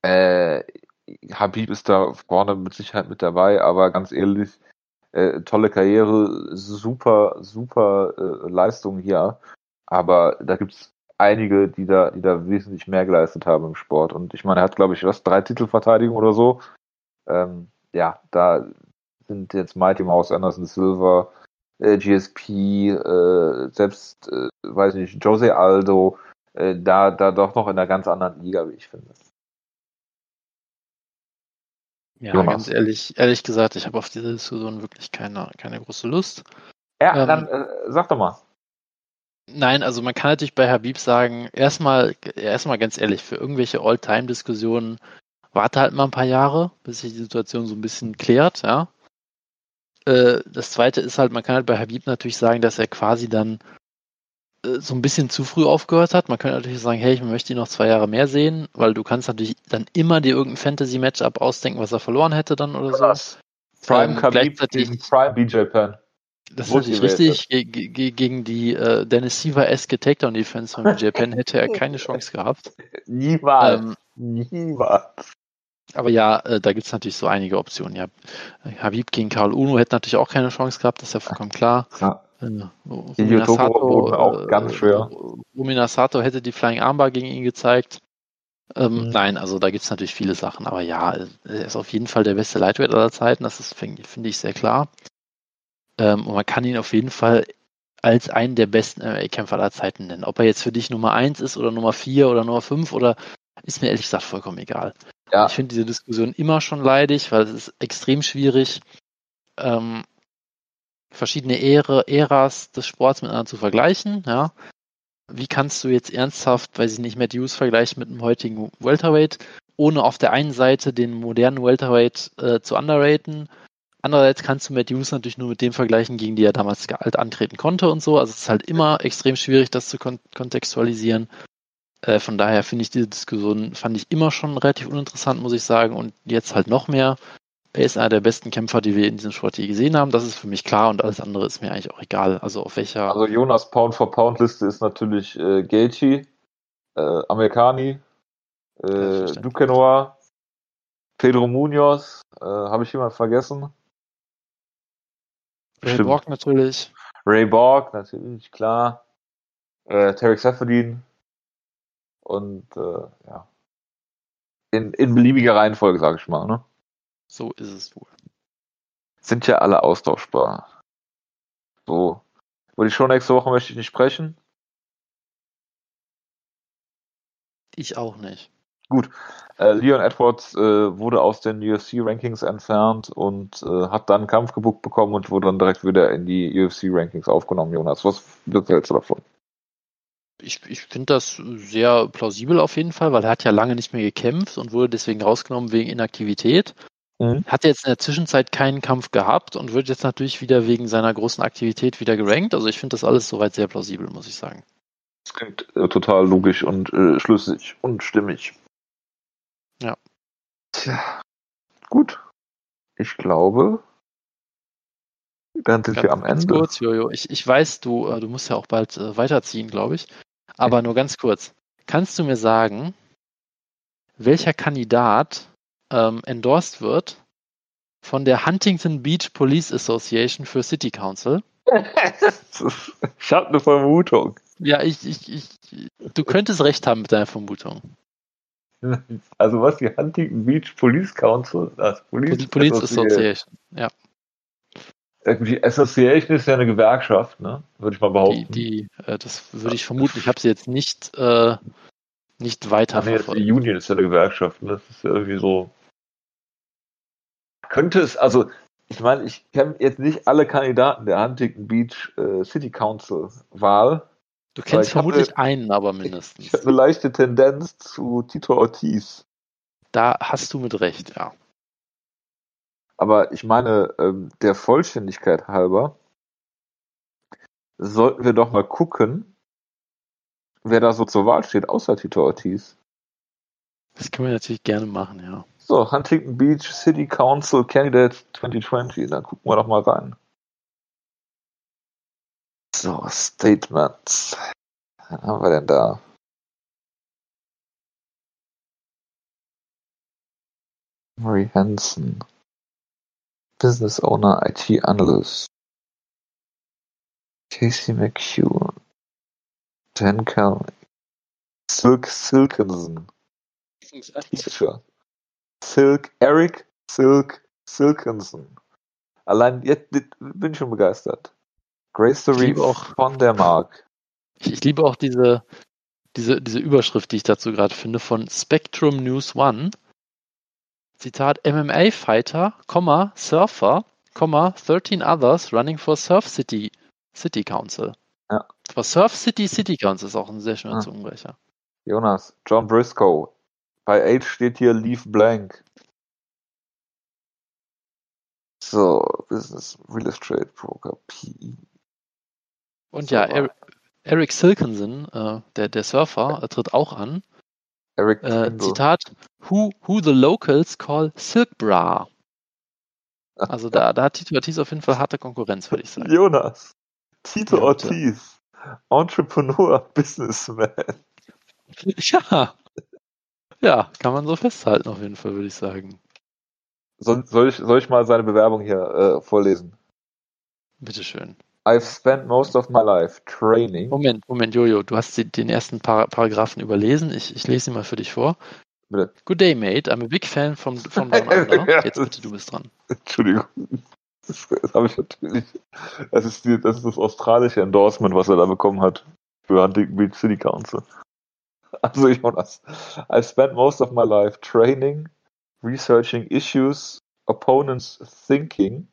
äh, Habib ist da vorne mit Sicherheit mit dabei, aber ganz ehrlich, äh, tolle Karriere, super, super äh, Leistung hier. Aber da gibt's einige, die da, die da wesentlich mehr geleistet haben im Sport. Und ich meine, er hat, glaube ich, was, drei Titelverteidigungen oder so. Ähm, ja, da sind jetzt Mighty Mouse, Anderson Silver, äh, GSP, äh, selbst, äh, weiß nicht, Jose Aldo, äh, da, da doch noch in einer ganz anderen Liga, wie ich finde. Ja, Jonas. ganz ehrlich, ehrlich gesagt, ich habe auf diese Diskussion wirklich keine, keine große Lust. Ja, ähm, dann äh, sag doch mal. Nein, also man kann natürlich bei Habib sagen, erstmal, erstmal ganz ehrlich, für irgendwelche All-Time-Diskussionen warte halt mal ein paar Jahre, bis sich die Situation so ein bisschen klärt, ja. Äh, das zweite ist halt, man kann halt bei Habib natürlich sagen, dass er quasi dann äh, so ein bisschen zu früh aufgehört hat. Man könnte natürlich sagen, hey, ich möchte ihn noch zwei Jahre mehr sehen, weil du kannst natürlich dann immer dir irgendein Fantasy-Matchup ausdenken, was er verloren hätte dann oder so. Prime ähm, Khabib gegen Prime BJ Penn. Das ist natürlich richtig. Ge ge gegen die äh, Dennis Siever-eske Takedown-Defense von BJ Penn hätte er <laughs> keine Chance gehabt. Niemals. Ähm, Niemals. Aber ja, äh, da gibt es natürlich so einige Optionen. Ja, Habib gegen Karl Uno hätte natürlich auch keine Chance gehabt, das ist ja vollkommen klar. Ja. Äh, Sato, auch ganz äh, schwer. Rumina Sato hätte die Flying Armbar gegen ihn gezeigt. Ähm, mhm. Nein, also da gibt es natürlich viele Sachen, aber ja, er ist auf jeden Fall der beste Lightweight aller Zeiten, das ist, finde ich, sehr klar. Ähm, und man kann ihn auf jeden Fall als einen der besten MMA-Kämpfer aller Zeiten nennen. Ob er jetzt für dich Nummer 1 ist oder Nummer 4 oder Nummer 5 oder ist mir ehrlich gesagt vollkommen egal. Ja. Ich finde diese Diskussion immer schon leidig, weil es ist extrem schwierig, ähm, verschiedene Ära, Äras des Sports miteinander zu vergleichen. Ja. Wie kannst du jetzt ernsthaft, weil sie nicht Matt Hughes vergleichen mit dem heutigen Welterweight, ohne auf der einen Seite den modernen Welterweight äh, zu underraten? Andererseits kannst du Matt Hughes natürlich nur mit dem vergleichen, gegen die er damals alt antreten konnte und so. Also es ist halt immer extrem schwierig, das zu kon kontextualisieren. Äh, von daher finde ich diese Diskussion, fand ich immer schon relativ uninteressant, muss ich sagen. Und jetzt halt noch mehr. Er ist einer der besten Kämpfer, die wir in diesem Sport je gesehen haben. Das ist für mich klar und alles andere ist mir eigentlich auch egal. Also auf welcher. Also Jonas Pound for Pound Liste ist natürlich äh, Gaethje, äh, Amerikani, äh, Duquesnoy, Pedro Munoz, äh, habe ich jemand vergessen? Ray Borg natürlich. Ray Borg, natürlich, klar. Äh, Tarek Seferdin, und äh, ja. In, in beliebiger Reihenfolge, sage ich mal. Ne? So ist es wohl. Sind ja alle austauschbar. So. Über die Show nächste Woche möchte ich nicht sprechen. Ich auch nicht. Gut. Äh, Leon Edwards äh, wurde aus den UFC-Rankings entfernt und äh, hat dann einen Kampf gebucht bekommen und wurde dann direkt wieder in die UFC-Rankings aufgenommen, Jonas. Was hältst du davon? Ich, ich finde das sehr plausibel auf jeden Fall, weil er hat ja lange nicht mehr gekämpft und wurde deswegen rausgenommen wegen Inaktivität. Mhm. Hat jetzt in der Zwischenzeit keinen Kampf gehabt und wird jetzt natürlich wieder wegen seiner großen Aktivität wieder gerankt. Also ich finde das alles soweit sehr plausibel, muss ich sagen. Das klingt äh, total logisch und äh, schlüssig und stimmig. Ja. Tja, gut. Ich glaube, dann sind ganz, wir am Ende. Kurz, Jojo. Ich, ich weiß, du, äh, du musst ja auch bald äh, weiterziehen, glaube ich. Aber nur ganz kurz. Kannst du mir sagen, welcher Kandidat ähm, endorsed wird von der Huntington Beach Police Association für City Council. <laughs> ich habe eine Vermutung. Ja, ich, ich, ich, du könntest recht haben mit deiner Vermutung. Also was die Huntington Beach Police Council, das Police, Police Association, ja. Die Association ist ja eine Gewerkschaft, ne? Würde ich mal behaupten. Die, die äh, das würde ich vermuten. Ich habe sie jetzt nicht, äh, nicht weiter nee, verfolgt. Die Union ist ja eine Gewerkschaft. Ne? Das ist ja irgendwie so. Könnte es, also ich meine, ich kenne jetzt nicht alle Kandidaten der Huntington Beach äh, City Council Wahl. Du kennst vermutlich eine, einen, aber mindestens. Ich, ich habe eine leichte Tendenz zu Tito Ortiz. Da hast du mit Recht, ja. Aber ich meine, ähm, der Vollständigkeit halber sollten wir doch mal gucken, wer da so zur Wahl steht, außer Tito Ortiz. Das können wir natürlich gerne machen, ja. So, Huntington Beach City Council Candidate 2020. Dann gucken wir doch mal rein. So, Statements. Was haben wir denn da? Murray Hansen. Business Owner, IT Analyst. Casey McHugh. Dan Kelly. Silk Silkenson. Teacher. Silk, Eric Silk Silkenson. Allein jetzt bin ich schon begeistert. Grace Story auch von der Mark. Ich, ich, liebe auch diese, diese, diese Überschrift, die ich dazu gerade finde, von Spectrum News One. Zitat MMA Fighter, Surfer, 13 others running for Surf City City Council. Ja. Aber Surf City City Council ist auch ein sehr schöner ja. Zungenbrecher. Jonas, John Briscoe, bei Age steht hier Leave Blank. So, Business Real Estate Broker, PE. Und so, ja, er Eric Silkenson, äh, der, der Surfer, äh, tritt auch an. Eric äh, Zitat, who, who the locals call Silk Bra. Also da, da hat Tito Ortiz auf jeden Fall harte Konkurrenz, würde ich sagen. Jonas, Tito ja, Ortiz, Entrepreneur, <laughs> Businessman. Ja, ja, kann man so festhalten auf jeden Fall, würde ich sagen. Soll, soll, ich, soll ich mal seine Bewerbung hier äh, vorlesen? Bitteschön. I've spent most of my life training. Moment, Moment, Jojo, du hast den ersten Par Paragraphen überlesen. Ich, ich lese ihn mal für dich vor. Bitte. Good day, mate. I'm a big fan from, from Down Under. Jetzt bitte, du bist dran. Entschuldigung. Das, das habe ich natürlich. Das ist, die, das ist das australische Endorsement, was er da bekommen hat für Huntington Beach City Council. Also Jonas, I spent most of my life training, researching issues, opponents thinking,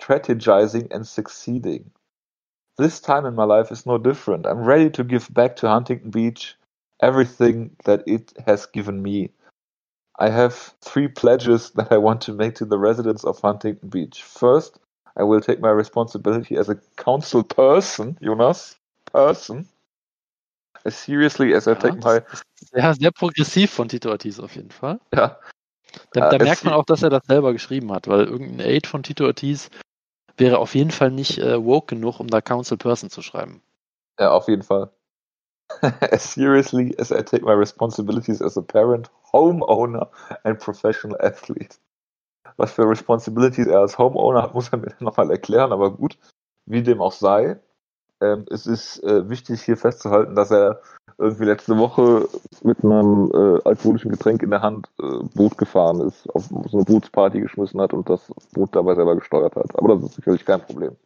strategizing and succeeding. This time in my life is no different. I'm ready to give back to Huntington Beach everything that it has given me. I have three pledges <laughs> that I want to make to the residents of Huntington Beach. First, I will take my responsibility as a council person, Jonas, person, as seriously as I ja, take my. Ja, sehr progressiv von Tito Ortiz auf jeden Fall. Ja. Da, da uh, merkt man auch, dass er das selber geschrieben hat, weil irgendein Aid von Tito Ortiz wäre auf jeden Fall nicht äh, woke genug, um da Council Person zu schreiben. Ja, auf jeden Fall. <laughs> as seriously as I take my responsibilities as a parent, homeowner and professional athlete. Was für Responsibilities er als Homeowner hat, muss er mir <laughs> nochmal erklären, aber gut, wie dem auch sei. Ähm, es ist äh, wichtig hier festzuhalten, dass er irgendwie letzte Woche mit einem äh, alkoholischen Getränk in der Hand äh, Boot gefahren ist, auf so eine Bootsparty geschmissen hat und das Boot dabei selber gesteuert hat. Aber das ist sicherlich kein Problem.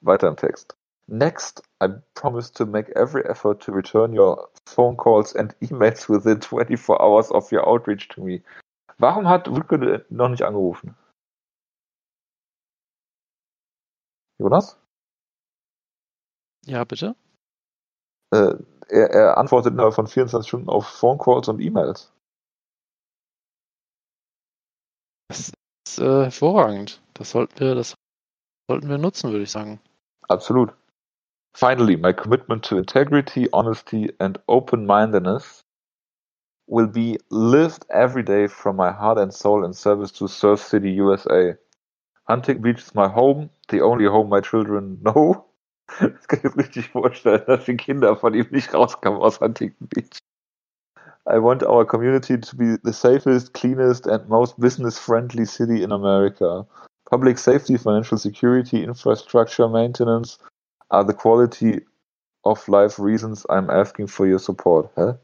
Weiter im Text. Next, I promise to make every effort to return your phone calls and emails within 24 hours of your outreach to me. Warum hat Wutke noch nicht angerufen? Jonas? Ja, bitte? Äh, er, er antwortet innerhalb von 24 Stunden auf Phone Calls und E-Mails. Das ist äh, hervorragend. Das sollten wir, das sollten wir nutzen, würde ich sagen. Absolut. Finally, my commitment to integrity, honesty and open-mindedness will be lived every day from my heart and soul in service to Surf City, USA. Hunting Beach is my home, the only home my children <laughs> know. Das kann ich mir richtig vorstellen, dass die Kinder von ihm nicht rauskamen aus Huntington Beach. I want our community to be the safest, cleanest, and most business friendly city in America. Public safety, financial security, infrastructure maintenance are the quality of life reasons I'm asking for your support. Hä?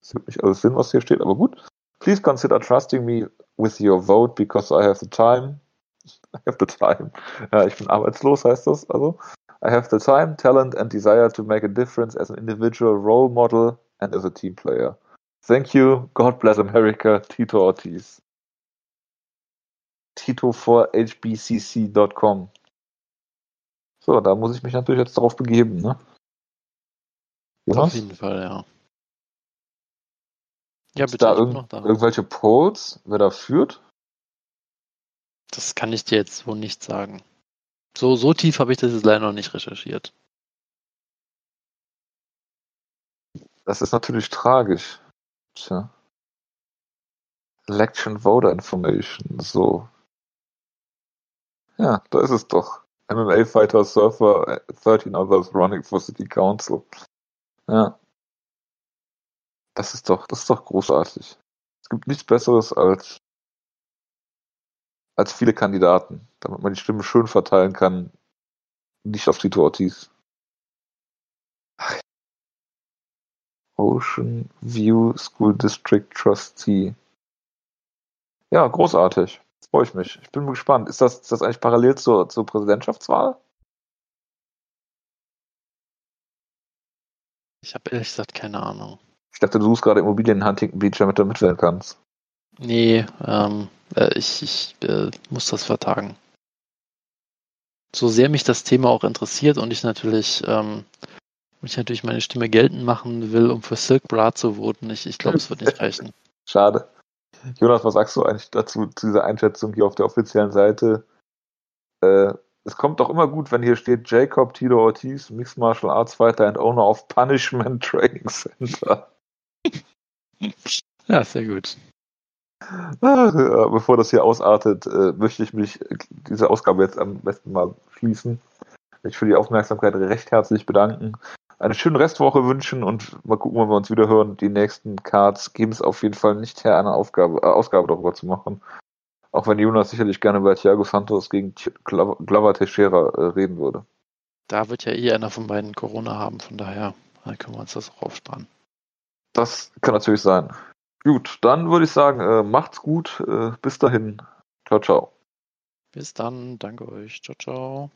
Das gibt nicht alles Sinn, was hier steht, aber gut. Please consider trusting me with your vote because I have the time. <laughs> I have the time. Ja, ich bin arbeitslos, heißt das also. I have the time, talent and desire to make a difference as an individual role model and as a team player. Thank you. God bless America. Tito Ortiz. Tito for hbcc.com. So, da muss ich mich natürlich jetzt darauf begeben, ne? Jonas? Auf jeden Fall, ja. Ja, bitte. Da irg da. irgendwelche Polls, wer da führt? Das kann ich dir jetzt wohl nicht sagen. So, so tief habe ich das jetzt leider noch nicht recherchiert. Das ist natürlich tragisch. Tja. Election Voter Information, so. Ja, da ist es doch. MMA Fighter Surfer, 13 others running for City Council. Ja. Das ist doch, das ist doch großartig. Es gibt nichts Besseres als, als viele Kandidaten, damit man die Stimmen schön verteilen kann. Nicht auf Tito Ortiz. Ocean View School District Trustee. Ja, großartig. Jetzt freue ich mich. Ich bin gespannt. Ist das, ist das eigentlich parallel zur, zur Präsidentschaftswahl? Ich habe ehrlich gesagt keine Ahnung. Ich dachte, du suchst gerade Immobilien in Huntington Beach, damit du mitwählen kannst. Nee, ähm, äh, ich, ich äh, muss das vertagen. So sehr mich das Thema auch interessiert und ich natürlich, ähm, ich natürlich meine Stimme geltend machen will, um für Silk Brat zu voten, ich, ich glaube, es wird nicht <laughs> reichen. Schade. Jonas, was sagst du eigentlich dazu, zu dieser Einschätzung hier auf der offiziellen Seite? Äh, es kommt doch immer gut, wenn hier steht Jacob Tito Ortiz, Mixed Martial Arts Fighter and Owner of Punishment Training Center. <laughs> Ja, sehr gut. Ah, bevor das hier ausartet, äh, möchte ich mich diese Ausgabe jetzt am besten mal schließen. Ich für die Aufmerksamkeit recht herzlich bedanken. Eine schöne Restwoche wünschen und mal gucken, wann wir uns wieder hören. Die nächsten Cards geben es auf jeden Fall nicht her, eine Aufgabe, äh, Ausgabe darüber zu machen. Auch wenn Jonas sicherlich gerne über Thiago Santos gegen Glover Teixeira äh, reden würde. Da wird ja eh einer von beiden Corona haben, von daher können wir uns das auch aufsparen. Das kann natürlich sein. Gut, dann würde ich sagen, äh, macht's gut. Äh, bis dahin. Ciao, ciao. Bis dann. Danke euch. Ciao, ciao.